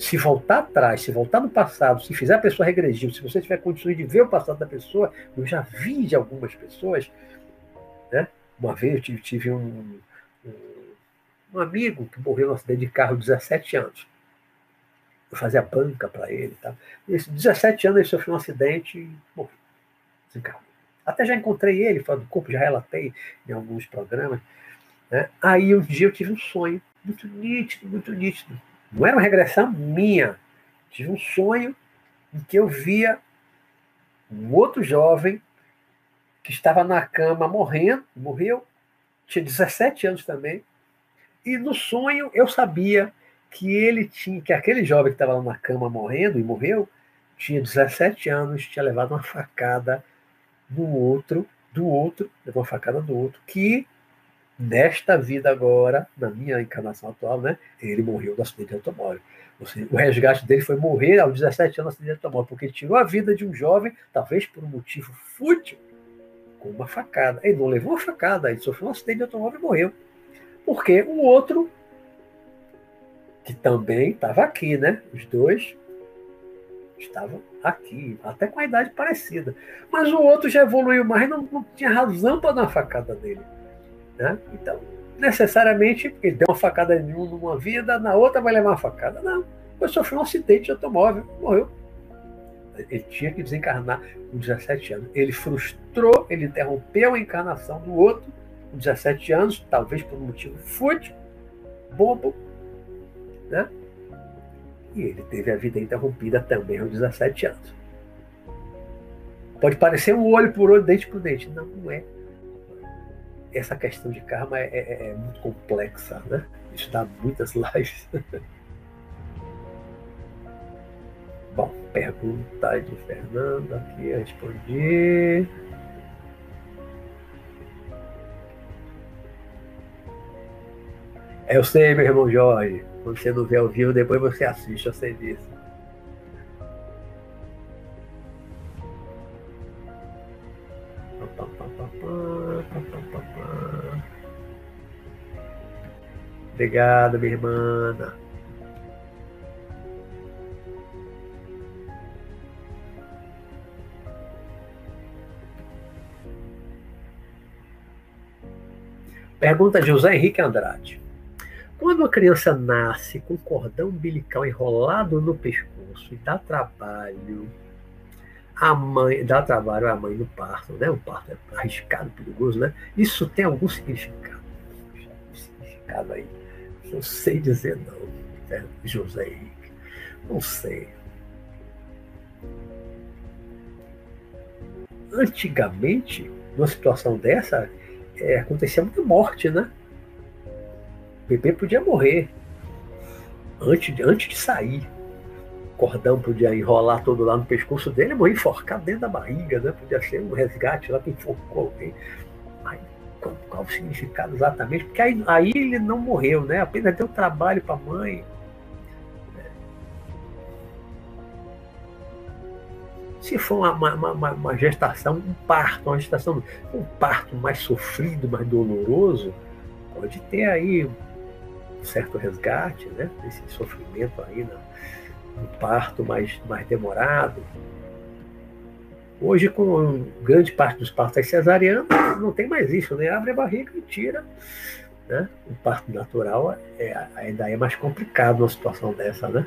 Se voltar atrás, se voltar no passado, se fizer a pessoa regredir, se você tiver condições de ver o passado da pessoa, eu já vi de algumas pessoas, né? Uma vez eu tive, um, um, amigo que morreu num acidente de carro 17 anos eu fazia banca para ele. Tá? E, 17 anos ele sofreu um acidente e morreu. Até já encontrei ele fora do corpo, já relatei em alguns programas. Né? Aí um dia eu tive um sonho muito nítido, muito nítido. Não era uma regressão minha. Tive um sonho em que eu via um outro jovem que estava na cama morrendo, morreu, tinha 17 anos também. E no sonho eu sabia que ele tinha, que aquele jovem que estava lá na cama morrendo e morreu, tinha 17 anos, tinha levado uma facada do outro, do outro, levou uma facada do outro, que nesta vida agora, na minha encarnação atual, né, ele morreu do acidente de automóvel. O resgate dele foi morrer aos 17 anos no acidente de automóvel, porque ele tirou a vida de um jovem, talvez por um motivo fútil, com uma facada. Ele não levou uma facada, ele sofreu um acidente de automóvel e morreu. Porque o outro que também estava aqui, né? Os dois estavam aqui, até com a idade parecida. Mas o outro já evoluiu mais, não, não tinha razão para dar uma facada nele. Né? Então, necessariamente, ele deu uma facada em um numa vida, na outra vai levar uma facada. Não, ele sofreu um acidente de automóvel, morreu. Ele tinha que desencarnar com 17 anos. Ele frustrou, ele interrompeu a encarnação do outro com 17 anos, talvez por um motivo fútil, bobo, né? E ele teve a vida interrompida também aos 17 anos. Pode parecer um olho por olho, dente por dente. Não, não é. Essa questão de karma é, é, é muito complexa, né? Isso dá muitas lives. Bom, pergunta de Fernando aqui, respondi. Eu sei, meu irmão Jorge. Quando você não vê ao vivo, depois você assiste, eu sei disso. Obrigado, minha irmã. Pergunta de José Henrique Andrade. Quando a criança nasce com cordão umbilical enrolado no pescoço e dá trabalho, a mãe dá trabalho à mãe no parto, né? O parto é arriscado, perigoso, né? Isso tem algum significado? significado aí. Não sei dizer não, né? José Henrique. Não sei. Antigamente, numa situação dessa, é, acontecia muita morte, né? O bebê podia morrer antes de, antes de sair. O cordão podia enrolar todo lá no pescoço dele morrer enforcado dentro da barriga, né? Podia ser um resgate lá que enforcou alguém. Qual, o significado exatamente? Porque aí, aí ele não morreu, né? Apenas deu trabalho para a mãe. Se for uma, uma, uma, uma, gestação, um parto, uma gestação, um parto mais sofrido, mais doloroso, pode ter aí um certo resgate, né? Esse sofrimento aí no, no parto mais, mais demorado. Hoje, com grande parte dos partos cesarianos, não tem mais isso, né? Abre a barriga e tira. Né? O parto natural é, ainda é mais complicado uma situação dessa, né?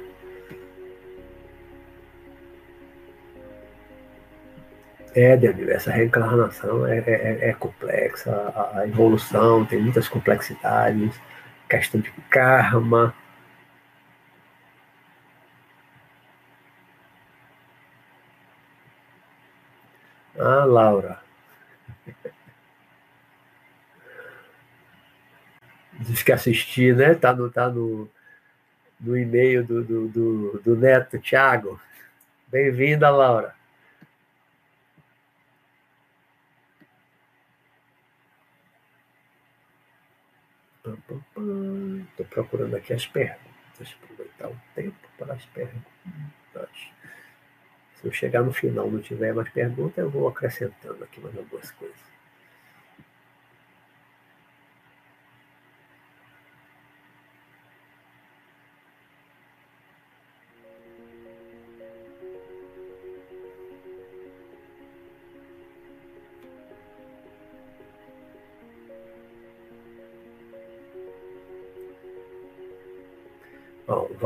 É, Daniel, essa reencarnação é, é, é complexa, a, a, evolução tem muitas complexidades, questão de karma. Ah, Laura. Diz que assistir, né? Tá no, tá no, no e-mail do, do, do, do Neto, Thiago. Bem-vinda, Laura. Estou procurando aqui as perguntas, aproveitar o tempo para as perguntas. Se eu chegar no final não tiver mais perguntas, eu vou acrescentando aqui mais algumas coisas.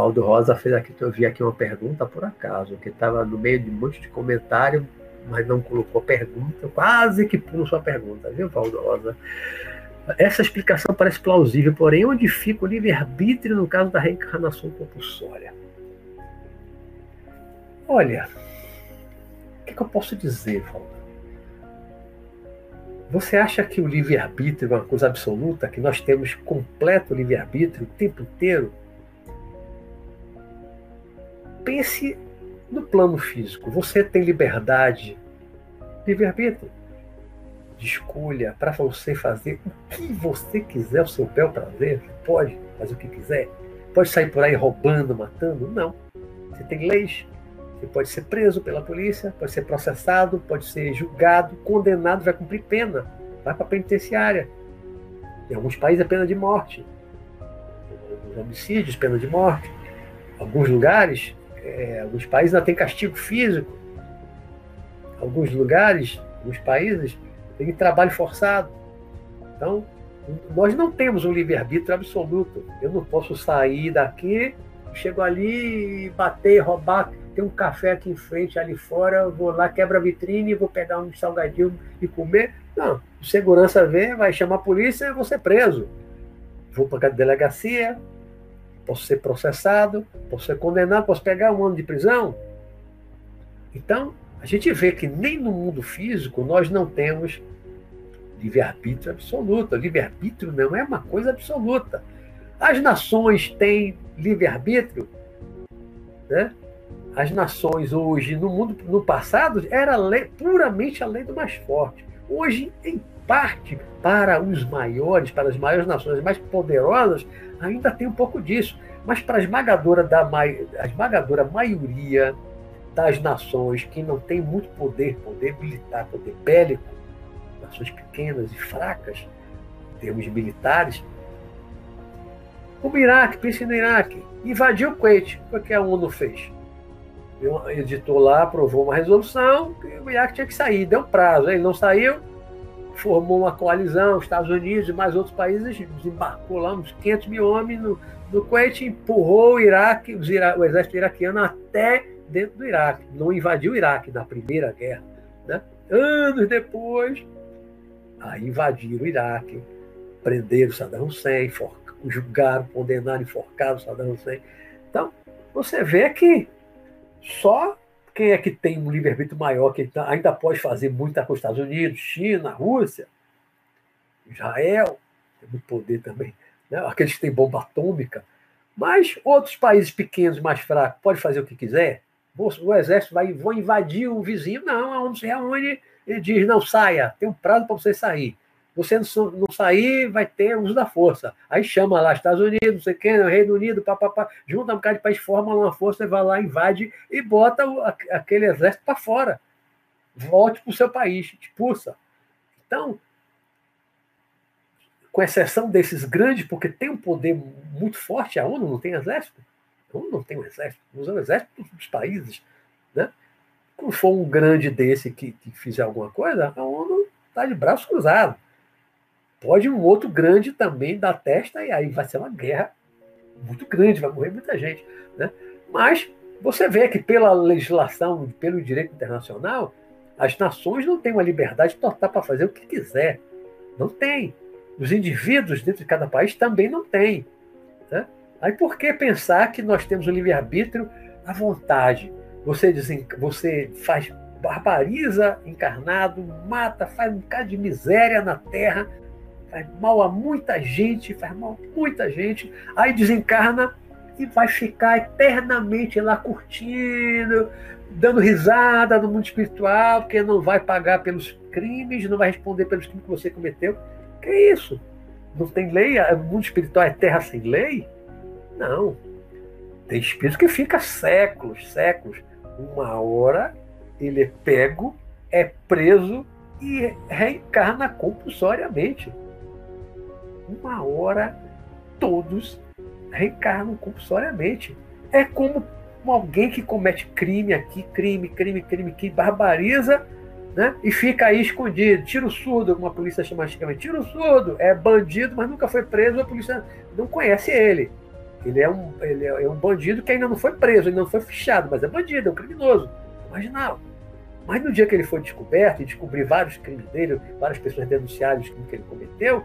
O Valdo Rosa fez aqui, eu vi aqui uma pergunta por acaso, que estava no meio de um monte de comentário, mas não colocou pergunta, quase que pulo sua pergunta, viu, Valdo Rosa? Essa explicação parece plausível, porém, onde fica o livre-arbítrio no caso da reencarnação compulsória? Olha, o que, que eu posso dizer, Valdo? Você acha que o livre-arbítrio é uma coisa absoluta, que nós temos completo livre-arbítrio o tempo inteiro? Pense no plano físico. Você tem liberdade, livre-arbítrio, de escolha para você fazer o que você quiser, o seu bel prazer. Pode fazer o que quiser. Pode sair por aí roubando, matando? Não. Você tem leis. Você pode ser preso pela polícia, pode ser processado, pode ser julgado, condenado, vai cumprir pena, vai para a penitenciária. Em alguns países é pena de morte. Homicídios, pena de morte. Em alguns lugares, é, alguns países ainda tem castigo físico. Alguns lugares, alguns países, tem trabalho forçado. Então, nós não temos um livre-arbítrio absoluto. Eu não posso sair daqui, chego ali bater, roubar. Tem um café aqui em frente, ali fora, vou lá, quebra a vitrine, vou pegar um salgadinho e comer. Não, o segurança vem, vai chamar a polícia e vou ser preso. Vou para a delegacia, posso ser processado, posso ser condenado, posso pegar um ano de prisão. Então, a gente vê que nem no mundo físico nós não temos livre-arbítrio absoluto. Livre-arbítrio não é uma coisa absoluta. As nações têm livre-arbítrio, né? As nações hoje, no mundo, no passado, era lei, puramente a lei do mais forte. Hoje, em parte, para os maiores, para as maiores nações mais poderosas, ainda tem um pouco disso. Mas para a esmagadora, da, a esmagadora maioria das nações que não tem muito poder, poder militar, poder bélico, nações pequenas e fracas, em termos militares, o Iraque, pense no Iraque, invadiu o Kuwait. O que a ONU fez? Editou lá, aprovou uma resolução que o Iraque tinha que sair, deu prazo. Ele não saiu, formou uma coalizão, Estados Unidos e mais outros países, desembarcou lá uns 500 mil homens no, no Kuwait, empurrou o Iraque, o exército iraquiano até dentro do Iraque. Não invadiu o Iraque na Primeira Guerra. Né? Anos depois, aí invadiram o Iraque, prenderam Saddam Hussein, julgaram, condenaram, enforcaram Saddam Hussein. Então, você vê que só quem é que tem um livre-arbítrio maior, que ainda pode fazer muita com os Estados Unidos, China, Rússia, Israel, tem muito poder também, né? aqueles que têm bomba atômica, mas outros países pequenos, mais fracos, pode fazer o que quiser. O exército vai vou invadir o vizinho, não, a ONU se reúne e diz, não, saia, tem um prazo para você sair você não sair, vai ter uso da força. Aí chama lá Estados Unidos, não sei quem, Reino Unido, papapá, junta um bocado de país, forma uma força, vai lá, invade e bota aquele exército para fora. Volte para o seu país, expulsa. Então, com exceção desses grandes, porque tem um poder muito forte, a ONU não tem exército. A ONU não tem um exército, usa o exército dos países. Né? Quando for um grande desse que, que fizer alguma coisa, a ONU está de braço cruzado. Pode um outro grande também dar testa e aí vai ser uma guerra muito grande, vai morrer muita gente. Né? Mas você vê que pela legislação, pelo direito internacional, as nações não têm uma liberdade total para fazer o que quiser. Não tem. Os indivíduos dentro de cada país também não têm. Né? Aí por que pensar que nós temos o livre-arbítrio à vontade? Você, desen... você faz barbariza encarnado, mata, faz um bocado de miséria na terra, faz mal a muita gente, faz mal a muita gente, aí desencarna e vai ficar eternamente lá curtindo, dando risada no mundo espiritual, porque não vai pagar pelos crimes, não vai responder pelos crimes que você cometeu. Que isso? Não tem lei? O mundo espiritual é terra sem lei? Não. Tem espírito que fica séculos, séculos. Uma hora ele é pego, é preso e reencarna compulsoriamente uma hora todos reencarnam compulsoriamente. É como alguém que comete crime aqui, crime, crime, crime, que barbariza, né? E fica aí escondido. Tiro surdo, como a polícia chama antigamente. Tiro surdo, é bandido, mas nunca foi preso, a polícia não conhece ele. Ele é um, ele é um bandido que ainda não foi preso, ainda não foi fichado, mas é bandido, é um criminoso. Marginal. Mas no dia que ele foi descoberto e descobrir vários crimes dele, várias pessoas denunciaram os crimes que ele cometeu,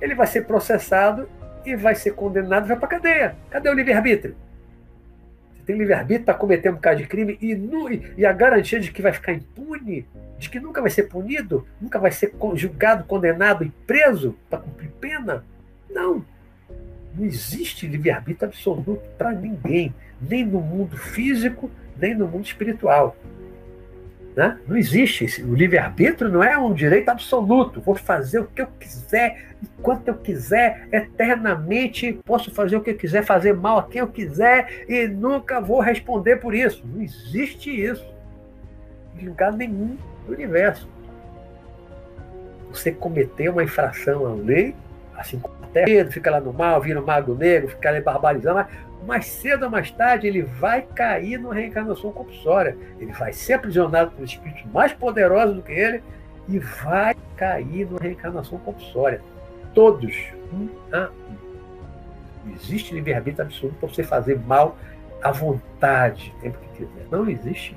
ele vai ser processado e vai ser condenado e vai para cadeia. Cadê o livre-arbítrio? Você tem livre-arbítrio para cometer um bocado de crime e, no, e, a garantia de que vai ficar impune, de que nunca vai ser punido, nunca vai ser julgado, condenado e preso para cumprir pena? Não. Não existe livre-arbítrio absoluto para ninguém, nem no mundo físico, nem no mundo espiritual. Né? Não existe. O livre-arbítrio não é um direito absoluto. Vou fazer o que eu quiser, enquanto eu quiser, eternamente. Posso fazer o que eu quiser, fazer mal a quem eu quiser e nunca vou responder por isso. Não existe isso em lugar nenhum do universo. Você cometeu uma infração à lei, assim como até fica lá no mal, vira um mago negro, fica ali barbarizando, mas mais cedo ou mais tarde ele vai cair numa reencarnação compulsória. Ele vai ser aprisionado por espíritos mais poderosos do que ele e vai cair numa reencarnação compulsória. Todos, um a um. Não existe livre-arbítrio absoluto para você fazer mal à vontade, tempo que quiser. Não existe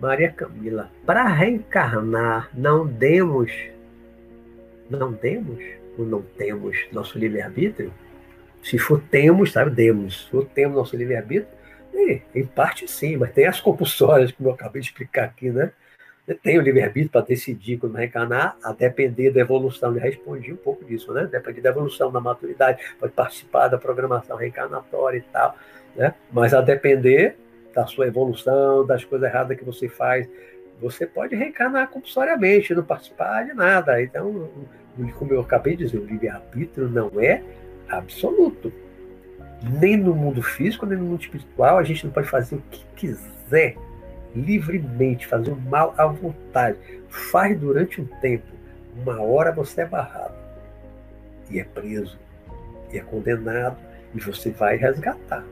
Maria Camila, para reencarnar, não demos, não demos ou não temos nosso livre-arbítrio? Se for temos, sabe, demos. Se for temos nosso livre-arbítrio, em parte sim, mas tem as compulsórias, como eu acabei de explicar aqui, né? Tem o livre-arbítrio para decidir quando reencarnar, a depender da evolução. Eu respondi um pouco disso, né? Depender da evolução, da maturidade, pode participar da programação reencarnatória e tal, né? Mas a depender da sua evolução, das coisas erradas que você faz. Você pode reencarnar compulsoriamente, não participar de nada. Então, como eu acabei de dizer, o livre-arbítrio não é absoluto. Nem no mundo físico, nem no mundo espiritual, a gente não pode fazer o que quiser livremente, fazer o mal à vontade. Faz durante um tempo. Uma hora você é barrado. E é preso. E é condenado. E você vai resgatar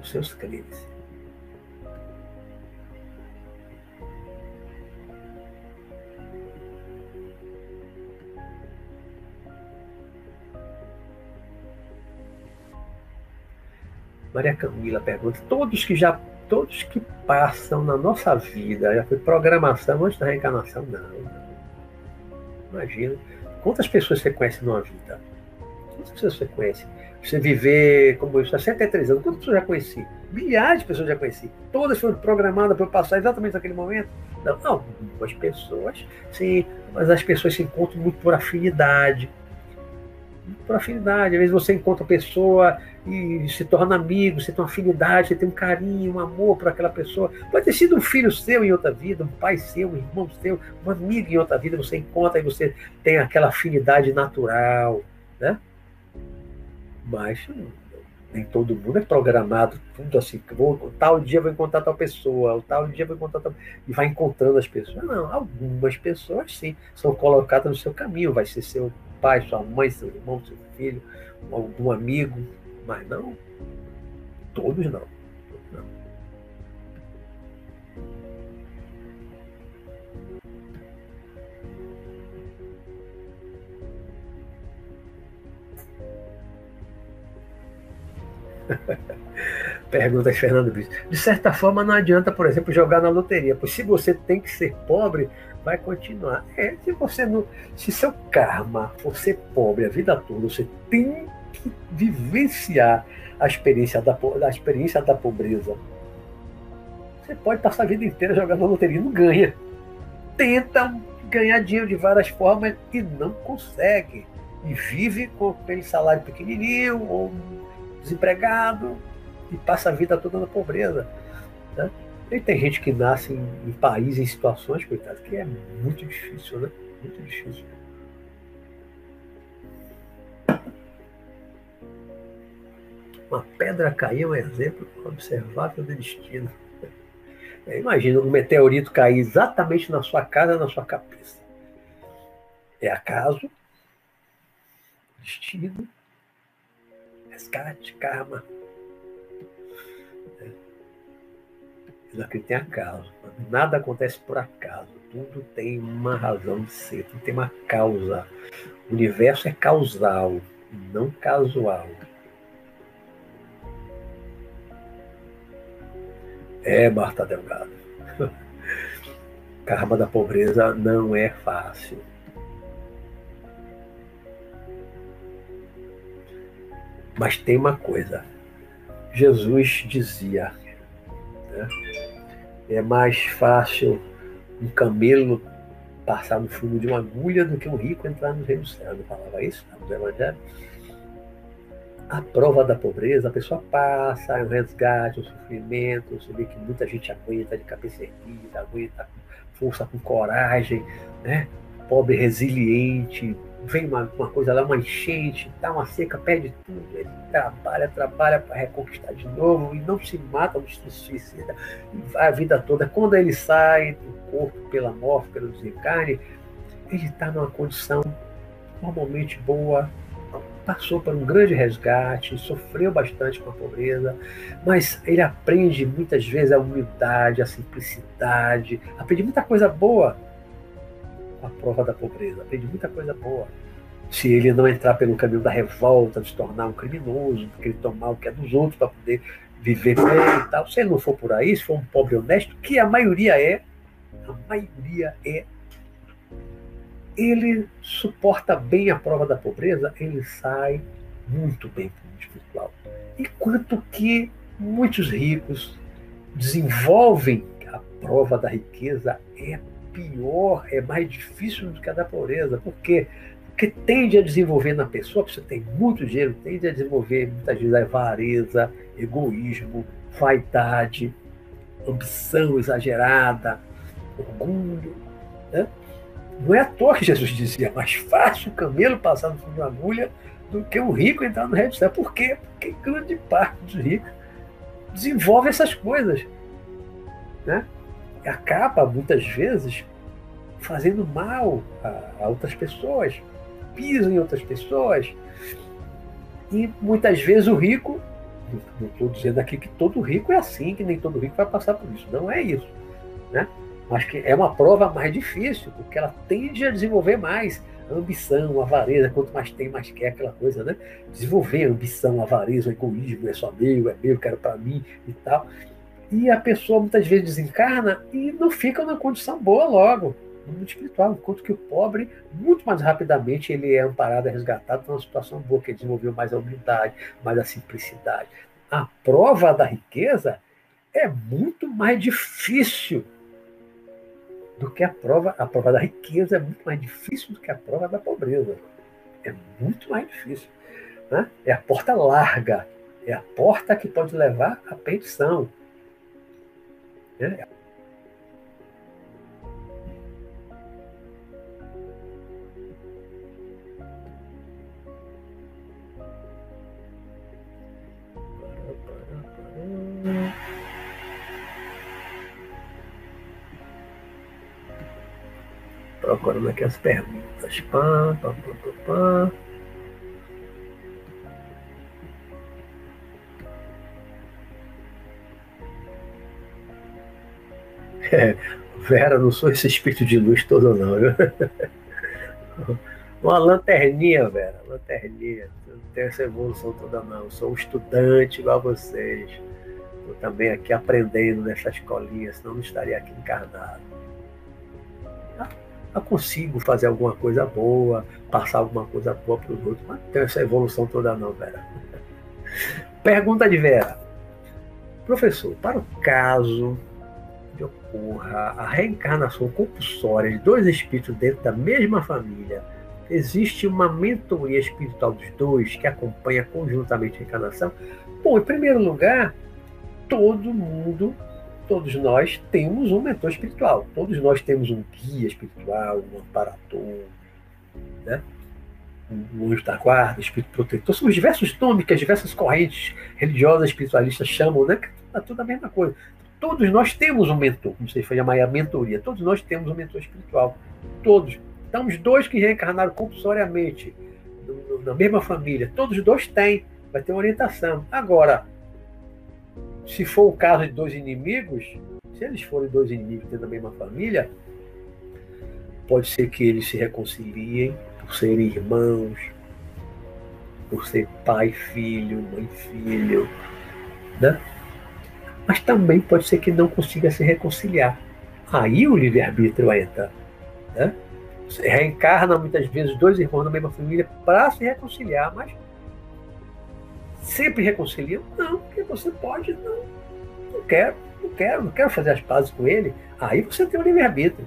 os seus crimes. Maria Camila pergunta: todos que já, todos que passam na nossa vida, já foi programação antes da reencarnação? Não, não. Imagina. Quantas pessoas você conhece numa vida? Quantas pessoas você conhece? Você viver como há 73 anos. Quantas pessoas já conheci? Milhares de pessoas já conheci. Todas foram programadas para eu passar exatamente naquele momento? Não, algumas pessoas, sim, mas as pessoas se encontram muito por afinidade. Por afinidade. Às vezes você encontra a pessoa e se torna amigo, você tem uma afinidade, você tem um carinho, um amor por aquela pessoa. Pode ter sido um filho seu em outra vida, um pai seu, um irmão seu, um amigo em outra vida, você encontra e você tem aquela afinidade natural, né? Mas nem todo mundo é programado, tudo assim, vou, tal dia vou encontrar tal pessoa, tal dia vou encontrar tal... e vai encontrando as pessoas. Não, algumas pessoas sim são colocadas no seu caminho, vai ser seu pai, sua mãe, seu irmão, seu filho, algum amigo, mas não todos não. Pergunta Fernando Brito. De certa forma, não adianta, por exemplo, jogar na loteria, pois se você tem que ser pobre, vai continuar. É, se você não. Se seu karma for ser pobre a vida toda, você tem que vivenciar a experiência da, a experiência da pobreza. Você pode passar a vida inteira jogando na loteria e não ganha. Tenta ganhar dinheiro de várias formas e não consegue. E vive com aquele salário pequenininho ou desempregado e passa a vida toda na pobreza. Né? E tem gente que nasce em, em países, em situações, coitado, que é muito difícil, né? Muito difícil. Uma pedra cair é um exemplo observável do destino. Imagina um meteorito cair exatamente na sua casa, na sua cabeça. É acaso, destino, resgate, karma. Isso aqui tem acaso. Nada acontece por acaso. Tudo tem uma razão de ser, tudo tem uma causa. O universo é causal, não casual. É, Marta Delgado. Karma da pobreza não é fácil. Mas tem uma coisa. Jesus dizia: né? é mais fácil um camelo passar no fundo de uma agulha do que um rico entrar no reino do céu. Não falava isso no Evangelho? A prova da pobreza, a pessoa passa, é um resgate, um sofrimento, você vê que muita gente aguenta de cabeça erguida, aguenta com força, com coragem, né? pobre resiliente, vem uma, uma coisa lá, uma enchente, dá uma seca, perde tudo, ele trabalha, trabalha para reconquistar de novo e não se mata, não se suicida, vai a vida toda. Quando ele sai do corpo pela morte, pelo desencarne, ele está numa condição normalmente boa, passou por um grande resgate, sofreu bastante com a pobreza, mas ele aprende muitas vezes a humildade, a simplicidade, aprende muita coisa boa a prova da pobreza, aprende muita coisa boa. Se ele não entrar pelo caminho da revolta, de se tornar um criminoso, de querer tomar o que é dos outros para poder viver bem e tal. Se ele não for por aí, se for um pobre honesto, que a maioria é, a maioria é, ele suporta bem a prova da pobreza, ele sai muito bem para o espiritual. Enquanto que muitos ricos desenvolvem a prova da riqueza é pior, é mais difícil do que a da pobreza. Por quê? Porque tende a desenvolver na pessoa, que você tem muito dinheiro, tende a desenvolver muitas vezes avareza, egoísmo, vaidade, ambição exagerada, orgulho. Né? Não é à toa que Jesus dizia, mais fácil o camelo passar no fundo de uma agulha do que o rico entrar no reino do céu. Por quê? Porque grande parte dos ricos desenvolve essas coisas. Né? Acaba, muitas vezes, fazendo mal a, a outras pessoas, pisa em outras pessoas. E muitas vezes o rico, não estou dizendo aqui que todo rico é assim, que nem todo rico vai passar por isso. Não é isso. Né? Mas que é uma prova mais difícil, porque ela tende a desenvolver mais ambição, avareza, quanto mais tem, mais quer aquela coisa, né? Desenvolver ambição, avareza, o egoísmo, é só meu, é meu, quero para mim e tal. E a pessoa muitas vezes desencarna e não fica numa condição boa logo, no mundo espiritual, enquanto que o pobre, muito mais rapidamente, ele é amparado, é resgatado para uma situação boa, que ele desenvolveu mais a humildade, mais a simplicidade. A prova da riqueza é muito mais difícil do que a prova, a prova da riqueza é muito mais difícil do que a prova da pobreza. É muito mais difícil. Né? É a porta larga, é a porta que pode levar à perdição. É. procurando aqui as perguntas. Pá, pá, pá, pá, pá. É, Vera, não sou esse espírito de luz todo, não. Viu? Uma lanterninha, Vera, lanterninha. Não tenho essa evolução toda, não. Sou um estudante igual a vocês. Estou também aqui aprendendo nessa escolinha, senão não estaria aqui encarnado eu consigo fazer alguma coisa boa, passar alguma coisa boa para os outros, mas não tem essa evolução toda não, Vera. Pergunta de Vera. Professor, para o caso de ocorra a reencarnação compulsória de dois espíritos dentro da mesma família, existe uma mentoria espiritual dos dois que acompanha conjuntamente a reencarnação? Bom, em primeiro lugar, todo mundo todos nós temos um mentor espiritual. Todos nós temos um guia espiritual, um amparador, né? um anjo da guarda, espírito protetor. São os diversos nomes que as diversas correntes religiosas espiritualistas chamam, né? É tudo a mesma coisa. Todos nós temos um mentor, como você chamar a mentoria. Todos nós temos um mentor espiritual. Todos. Então, os dois que reencarnaram compulsoriamente na mesma família, todos os dois têm. Vai ter orientação. Agora, se for o caso de dois inimigos, se eles forem dois inimigos dentro da mesma família, pode ser que eles se reconciliem por serem irmãos, por ser pai, filho, mãe, filho, né? Mas também pode ser que não consiga se reconciliar. Aí o livre-arbítrio entra. Né? Você reencarna muitas vezes dois irmãos da mesma família para se reconciliar, mas sempre reconciliam? Não, porque você pode não. Não quero, não quero, não quero fazer as pazes com ele. Aí você tem o livre-arbítrio.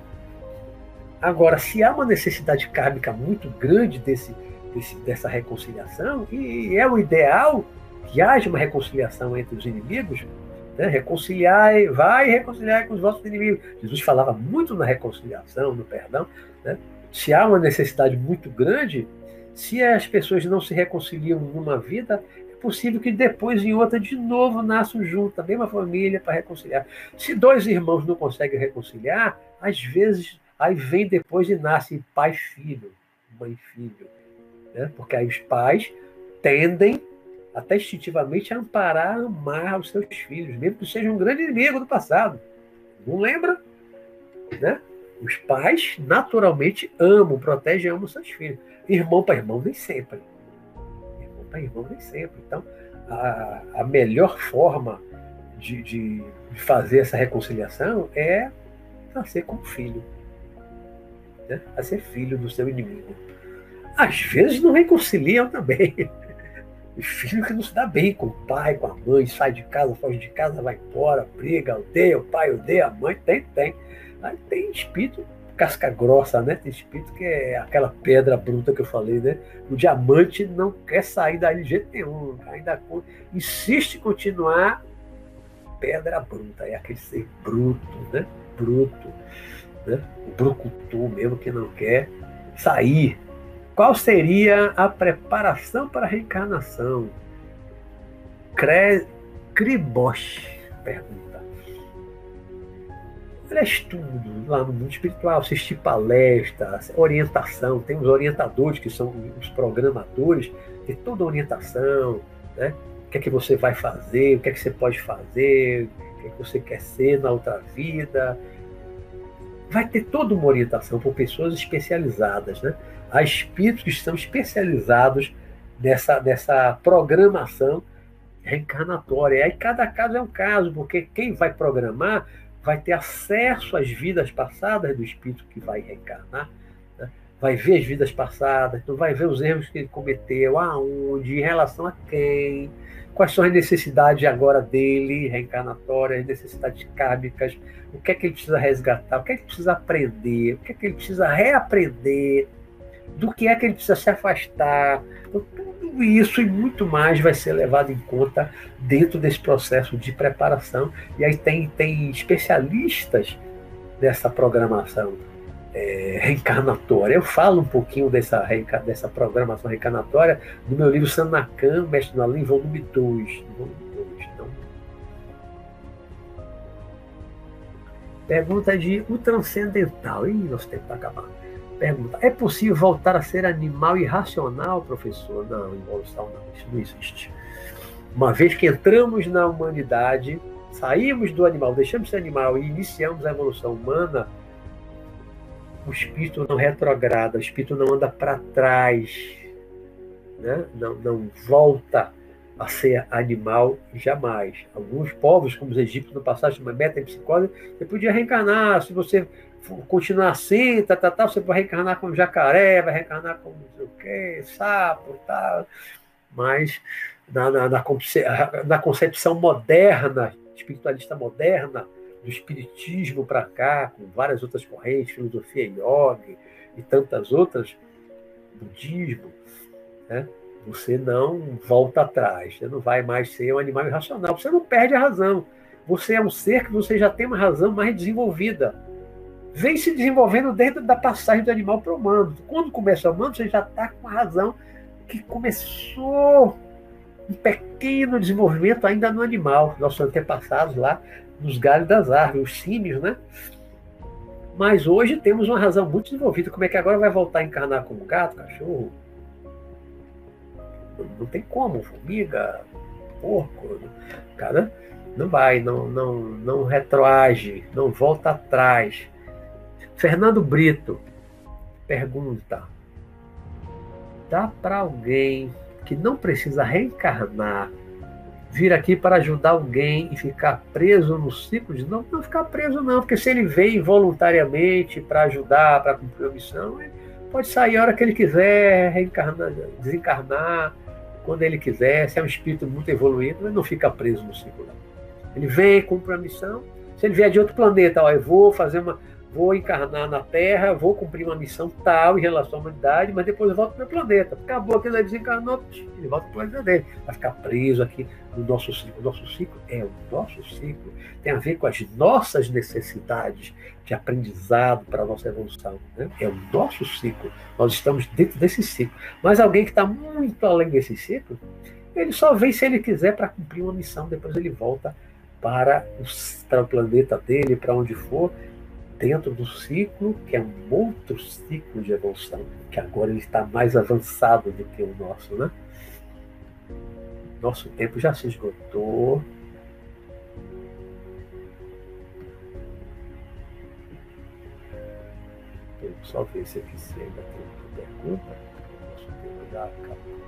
Agora, se há uma necessidade kármica muito grande desse, desse, dessa reconciliação, e é o ideal que haja uma reconciliação entre os inimigos, né? reconciliar, vai reconciliar com os vossos inimigos. Jesus falava muito na reconciliação, no perdão. Né? Se há uma necessidade muito grande, se as pessoas não se reconciliam numa vida, possível que depois em outra de novo nasçam juntos, a mesma família, para reconciliar. Se dois irmãos não conseguem reconciliar, às vezes aí vem depois e nasce pai filho, mãe filho, né? Porque aí os pais tendem até instintivamente a amparar, a amar os seus filhos, mesmo que seja um grande inimigo do passado. Não lembra? Né? Os pais naturalmente amam, protegem amam seus filhos. Irmão para irmão, nem sempre para irmão nem sempre. Então, a, a melhor forma de, de, de, fazer essa reconciliação é nascer como filho. Né? A ser filho do seu inimigo. Às vezes não reconciliam também. Os filhos que não se dá bem com o pai, com a mãe, sai de casa, foge de casa, vai embora, briga, odeia o pai, odeia a mãe, tem, tem. Aí tem espírito casca grossa, né? Tem espírito que é aquela pedra bruta que eu falei, né? O diamante não quer sair daí de jeito nenhum, ainda insiste em continuar pedra bruta, é aquele ser bruto, né? Bruto, né? O brucutu mesmo que não quer sair qual seria a preparação para a reencarnação? Cre... Cribosh pergunta. Estudo lá no mundo espiritual, assistir palestras, orientação, tem os orientadores que são os programadores, tem toda a orientação, né? O que é que você vai fazer, o que é que você pode fazer, o que é que você quer ser na outra vida. Vai ter toda uma orientação por pessoas especializadas, né? Há espíritos que estão especializados nessa, nessa programação reencarnatória. E aí cada caso é um caso, porque quem vai programar vai ter acesso às vidas passadas do espírito que vai reencarnar, né? vai ver as vidas passadas, então vai ver os erros que ele cometeu, aonde, em relação a quem, quais são as necessidades agora dele, reencarnatórias, necessidades kármicas, o que é que ele precisa resgatar, o que é que ele precisa aprender, o que é que ele precisa reaprender do que é que ele precisa se afastar. Então, tudo isso e muito mais vai ser levado em conta dentro desse processo de preparação. E aí tem, tem especialistas dessa programação é, reencarnatória. Eu falo um pouquinho dessa, dessa programação reencarnatória no meu livro Sanacan, Mestre do Além, volume 2. Volume 2. Pergunta de o transcendental. Ih, nosso tempo está acabando. Pergunta: é possível voltar a ser animal irracional, professor? Não, evolução não, isso não existe. Uma vez que entramos na humanidade, saímos do animal, deixamos de ser animal e iniciamos a evolução humana, o espírito não retrograda, o espírito não anda para trás, né? não, não volta a ser animal jamais. Alguns povos, como os egípcios no passado, uma metempsicose, você podia reencarnar, se você continuar assim, tá, tá, tá, você vai reencarnar como jacaré, vai reencarnar como não sei o quê, sapo, tal. Mas na, na, na, na concepção moderna, espiritualista moderna, do espiritismo para cá, com várias outras correntes, filosofia yoga e tantas outras, budismo, né? você não volta atrás, você não vai mais ser um animal irracional, você não perde a razão. Você é um ser que você já tem uma razão mais desenvolvida vem se desenvolvendo dentro da passagem do animal para o humano. Quando começa o humano, você já está com a razão que começou um pequeno desenvolvimento ainda no animal, nossos antepassados lá nos galhos das árvores, os símios, né? Mas hoje temos uma razão muito desenvolvida. Como é que agora vai voltar a encarnar como gato, cachorro? Não tem como, formiga, porco, cara, não vai, não, não, não retroage, não volta atrás. Fernando Brito pergunta: dá para alguém que não precisa reencarnar vir aqui para ajudar alguém e ficar preso no ciclo de não, não ficar preso não, porque se ele vem voluntariamente para ajudar, para cumprir a missão, ele pode sair a hora que ele quiser, reencarnar, desencarnar quando ele quiser, se é um espírito muito evoluído, ele não fica preso no ciclo. Ele vem, cumpre a missão. Se ele vier de outro planeta, ó, eu vou fazer uma, vou encarnar na Terra, vou cumprir uma missão tal em relação à humanidade, mas depois eu volto para o meu planeta. Acabou aquilo, ele desencarnou, ele volta para o planeta dele. Vai ficar preso aqui no nosso ciclo. O nosso ciclo é o nosso ciclo. Tem a ver com as nossas necessidades de aprendizado para a nossa evolução. Né? É o nosso ciclo. Nós estamos dentro desse ciclo. Mas alguém que está muito além desse ciclo, ele só vem se ele quiser para cumprir uma missão, depois ele volta para o, para o planeta dele, para onde for, dentro do ciclo, que é um outro ciclo de evolução, que agora ele está mais avançado do que o nosso, né? Nosso tempo já se esgotou. Vou só ver se aqui se ainda tem pergunta. Nosso tempo já acabou.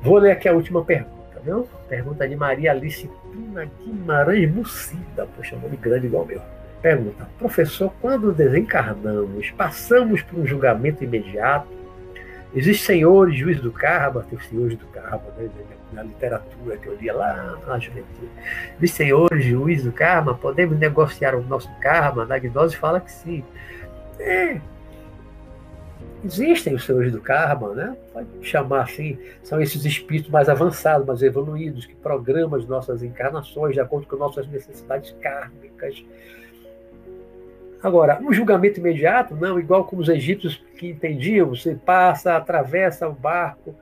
Vou ler aqui a última pergunta, viu? Pergunta de Maria Alice Pina Guimarães Mucida. Poxa, nome grande igual meu. Pergunta, professor, quando desencarnamos, passamos por um julgamento imediato? Existem senhores, juízes do karma, tem senhores do karma, né, na literatura que eu lia lá na juventude. Existem senhores, juízes do karma, podemos negociar o nosso karma? Na gnose fala que sim. É, existem os senhores do karma, né? Pode chamar assim, são esses espíritos mais avançados, mais evoluídos, que programam as nossas encarnações de acordo com nossas necessidades kármicas. Agora, um julgamento imediato, não, igual como os egípcios que entendiam, você passa, atravessa o barco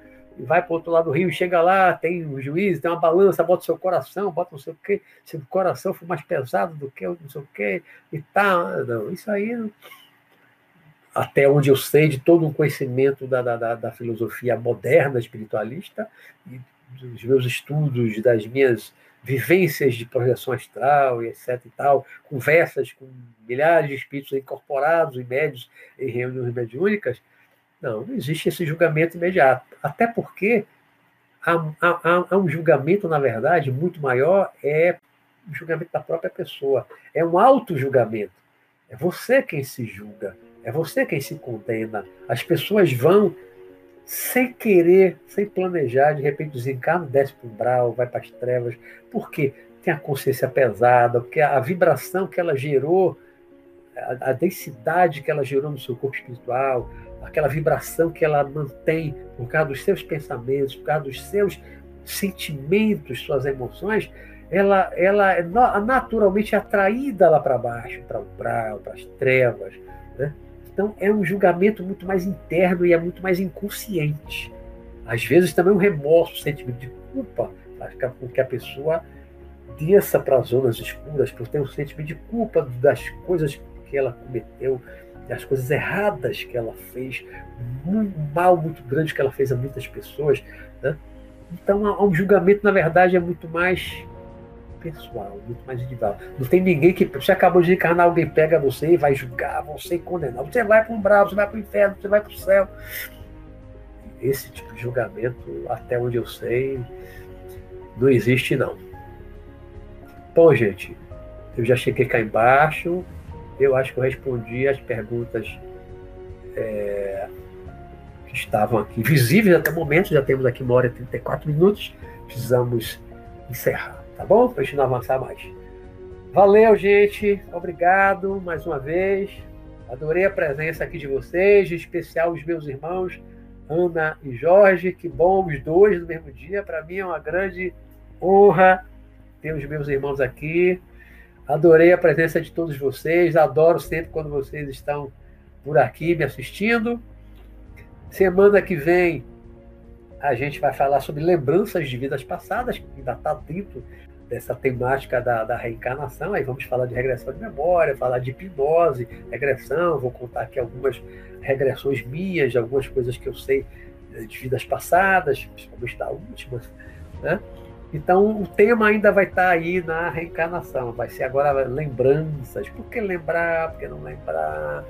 vai para o outro lado do rio, chega lá, tem um juiz, tem uma balança, bota o seu coração, bota não sei o quê, se o coração for mais pesado do que não sei o quê, e tal. Tá, não, isso aí até onde eu sei de todo um conhecimento da, da, da filosofia moderna espiritualista e dos meus estudos, das minhas vivências de projeção astral e etc e tal, conversas com milhares de espíritos incorporados e médios em reuniões mediúnicas, não, não existe esse julgamento imediato. Até porque há, há, há um julgamento, na verdade, muito maior, é o julgamento da própria pessoa. É um auto-julgamento. É você quem se julga. É você quem se condena. As pessoas vão sem querer, sem planejar, de repente desencarna, desce para o umbral, vai para as trevas. Por quê? Tem a consciência pesada, porque a vibração que ela gerou, a, a densidade que ela gerou no seu corpo espiritual, aquela vibração que ela mantém por causa dos seus pensamentos, por causa dos seus sentimentos, suas emoções, ela, ela é naturalmente atraída lá para baixo, para o umbral, para as trevas. Né? Então é um julgamento muito mais interno e é muito mais inconsciente. Às vezes também um remorso, um sentimento de culpa, com que a pessoa desça para as zonas escuras, por ter um sentimento de culpa das coisas que ela cometeu, das coisas erradas que ela fez, um mal muito grande que ela fez a muitas pessoas. Né? Então, um julgamento, na verdade, é muito mais pessoal, muito mais individual. Não tem ninguém que. Você acabou de encarnar, alguém pega você e vai julgar você e condenar. Você vai para um bravo, você vai para o inferno, você vai para o céu. Esse tipo de julgamento, até onde eu sei, não existe, não. Bom, gente, eu já cheguei cá embaixo. Eu acho que eu respondi as perguntas é, que estavam aqui visíveis até o momento. Já temos aqui uma hora e 34 minutos. Precisamos encerrar. Tá bom? Para a gente não avançar mais. Valeu, gente. Obrigado mais uma vez. Adorei a presença aqui de vocês, em especial os meus irmãos Ana e Jorge. Que bom, os dois no mesmo dia. Para mim é uma grande honra ter os meus irmãos aqui. Adorei a presença de todos vocês. Adoro sempre quando vocês estão por aqui me assistindo. Semana que vem a gente vai falar sobre lembranças de vidas passadas, que ainda está dentro dessa temática da, da, reencarnação. Aí vamos falar de regressão de memória, falar de hipnose, regressão. Vou contar aqui algumas regressões minhas, algumas coisas que eu sei eh, de vidas passadas, principalmente da última. Né? Então, o tema ainda vai estar aí na reencarnação. Vai ser agora lembranças. Por que lembrar? Por que não lembrar?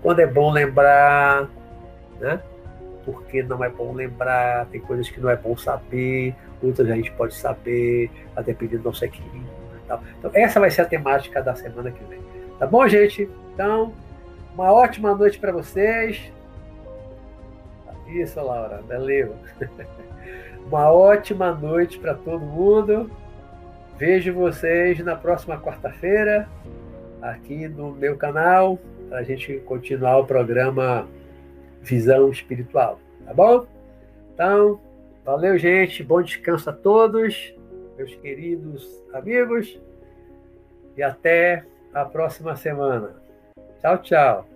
Quando é bom lembrar? Né? Porque não é bom lembrar? Tem coisas que não é bom saber outras a gente pode saber, a depender do nosso equilíbrio. Né, então, essa vai ser a temática da semana que vem. Tá bom, gente? Então, uma ótima noite para vocês. Isso, Laura, valeu. uma ótima noite para todo mundo. Vejo vocês na próxima quarta-feira, aqui no meu canal, para a gente continuar o programa Visão Espiritual. Tá bom? Então, Valeu, gente. Bom descanso a todos, meus queridos amigos. E até a próxima semana. Tchau, tchau.